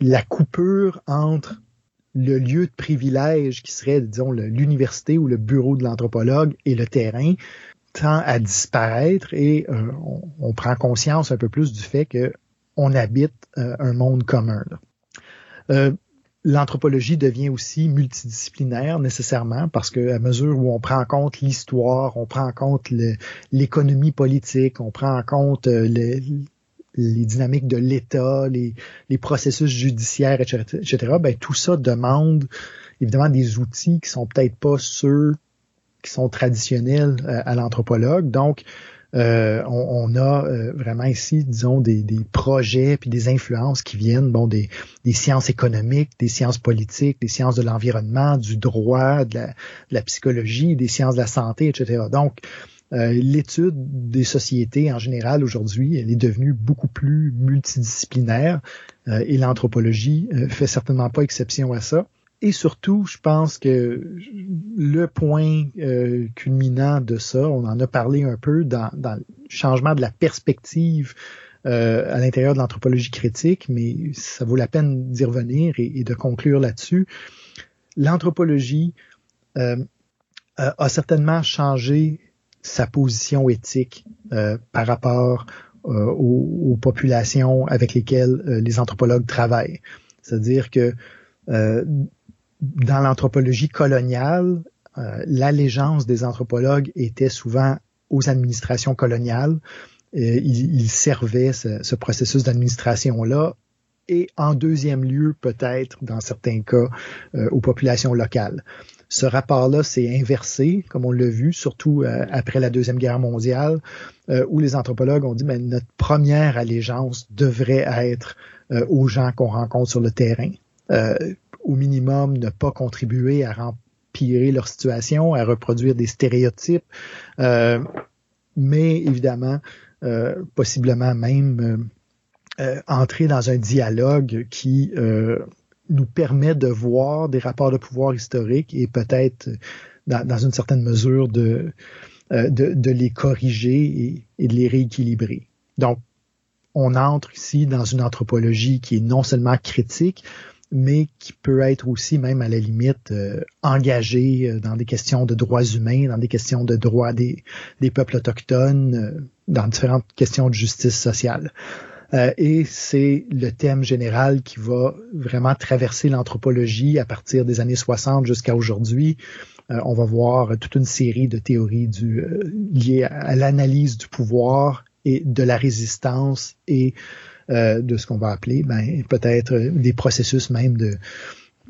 la coupure entre le lieu de privilège qui serait, disons, l'université ou le bureau de l'anthropologue et le terrain tend à disparaître et euh, on, prend conscience un peu plus du fait que on habite un monde commun. Là l'anthropologie devient aussi multidisciplinaire nécessairement parce que à mesure où on prend en compte l'histoire, on prend en compte l'économie politique, on prend en compte euh, les, dynamiques de l'État, les, processus judiciaires, etc., etc., ben, tout ça demande évidemment des outils qui sont peut-être pas ceux qui sont traditionnels euh, à l'anthropologue. Donc, Euh, on, a euh, vraiment ici, disons, des, projets puis des influences qui viennent, bon, des, sciences économiques, des sciences politiques, des sciences de l'environnement, du droit, de la, psychologie, des sciences de la santé, etc. Donc, euh, l'étude des sociétés en général aujourd'hui, elle est devenue beaucoup plus multidisciplinaire et l'anthropologie fait certainement pas exception à ça. Et surtout, je pense que le point euh, culminant de ça, on en a parlé un peu dans, le changement de la perspective euh, à l'intérieur de l'anthropologie critique, mais ça vaut la peine d'y revenir et, de conclure là-dessus. L'anthropologie euh, a certainement changé sa position éthique par rapport aux, aux, populations avec lesquelles les anthropologues travaillent. C'est-à-dire que dans l'anthropologie coloniale, euh, l'allégeance des anthropologues était souvent aux administrations coloniales. Et ils, servaient ce, processus d'administration-là et en deuxième lieu, peut-être, dans certains cas, euh, aux populations locales. Ce rapport-là s'est inversé, comme on l'a vu, surtout euh, après la Deuxième Guerre mondiale, où les anthropologues ont dit, mais notre première allégeance devrait être aux gens qu'on rencontre sur le terrain au minimum ne pas contribuer à empirer leur situation, à reproduire des stéréotypes, euh, mais évidemment, euh, possiblement même euh, entrer dans un dialogue qui nous permet de voir des rapports de pouvoir historiques et peut-être dans, une certaine mesure de, les corriger et, de les rééquilibrer. Donc, on entre ici dans une anthropologie qui est non seulement critique, mais qui peut être aussi même à la limite euh, engagé euh, dans des questions de droits humains, dans des questions de droits des, des peuples autochtones, euh, dans différentes questions de justice sociale. et c'est le thème général qui va vraiment traverser l'anthropologie à partir des années 60 jusqu'à aujourd'hui. on va voir toute une série de théories du, liées à l'analyse du pouvoir et de la résistance et euh, de ce qu'on va appeler ben, peut-être des processus même de,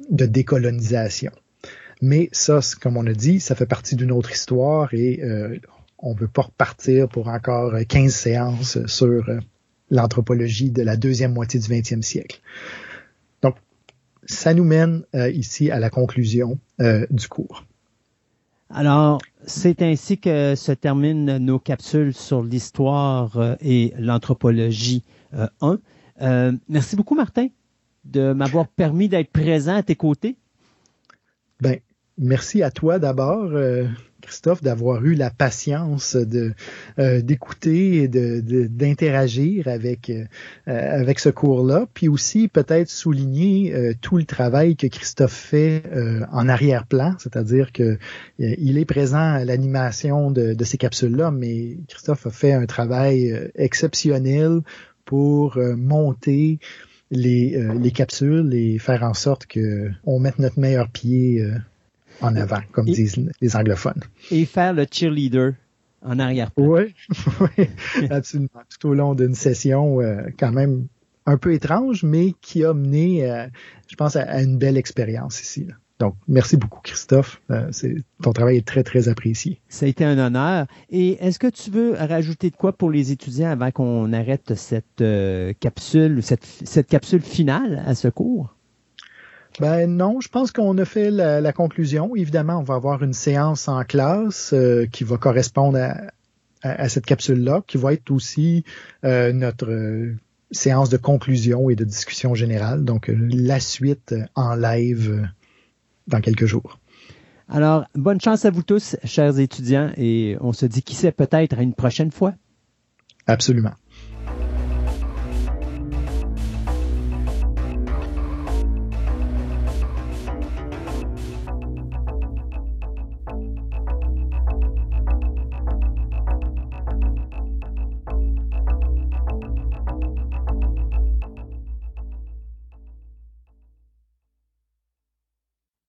de décolonisation. Mais ça, comme on a dit, ça fait partie d'une autre histoire et euh, on ne veut pas repartir pour encore 15 séances sur euh, l'anthropologie de la deuxième moitié du 20e siècle. Donc, ça nous mène ici à la conclusion du cours. Alors, c'est ainsi que se terminent nos capsules sur l'histoire et l'anthropologie 1. Euh, euh, merci beaucoup, Martin, de m'avoir permis d'être présent à tes côtés. Ben, merci à toi d'abord. Euh, Christophe, d'avoir eu la patience de d'écouter et de d'interagir avec avec ce cours-là, puis aussi peut-être souligner tout le travail que Christophe fait en arrière-plan, c'est-à-dire que il est présent à l'animation de, de ces capsules-là, mais Christophe a fait un travail exceptionnel pour euh, monter les, euh, les, capsules et faire en sorte que on mette notre meilleur pied euh, en avant, comme disent les anglophones. Et faire le cheerleader en arrière-plan. Oui, oui, absolument. Tout au long d'une session quand même un peu étrange, mais qui a mené, je pense, à, une belle expérience ici. Là. Donc, merci beaucoup, Christophe. Euh, ton travail est très, très apprécié. Ça a été un honneur. Et est-ce que tu veux rajouter de quoi pour les étudiants avant qu'on arrête cette euh, capsule, cette, cette capsule finale à ce cours? Ben non, je pense qu'on a fait la, conclusion. Évidemment, on va avoir une séance en classe euh, qui va correspondre à, à, cette capsule-là, qui va être aussi notre séance de conclusion et de discussion générale. Donc, la suite en live dans quelques jours. Alors, bonne chance à vous tous, chers étudiants, et on se dit qui sait peut-être à une prochaine fois. Absolument.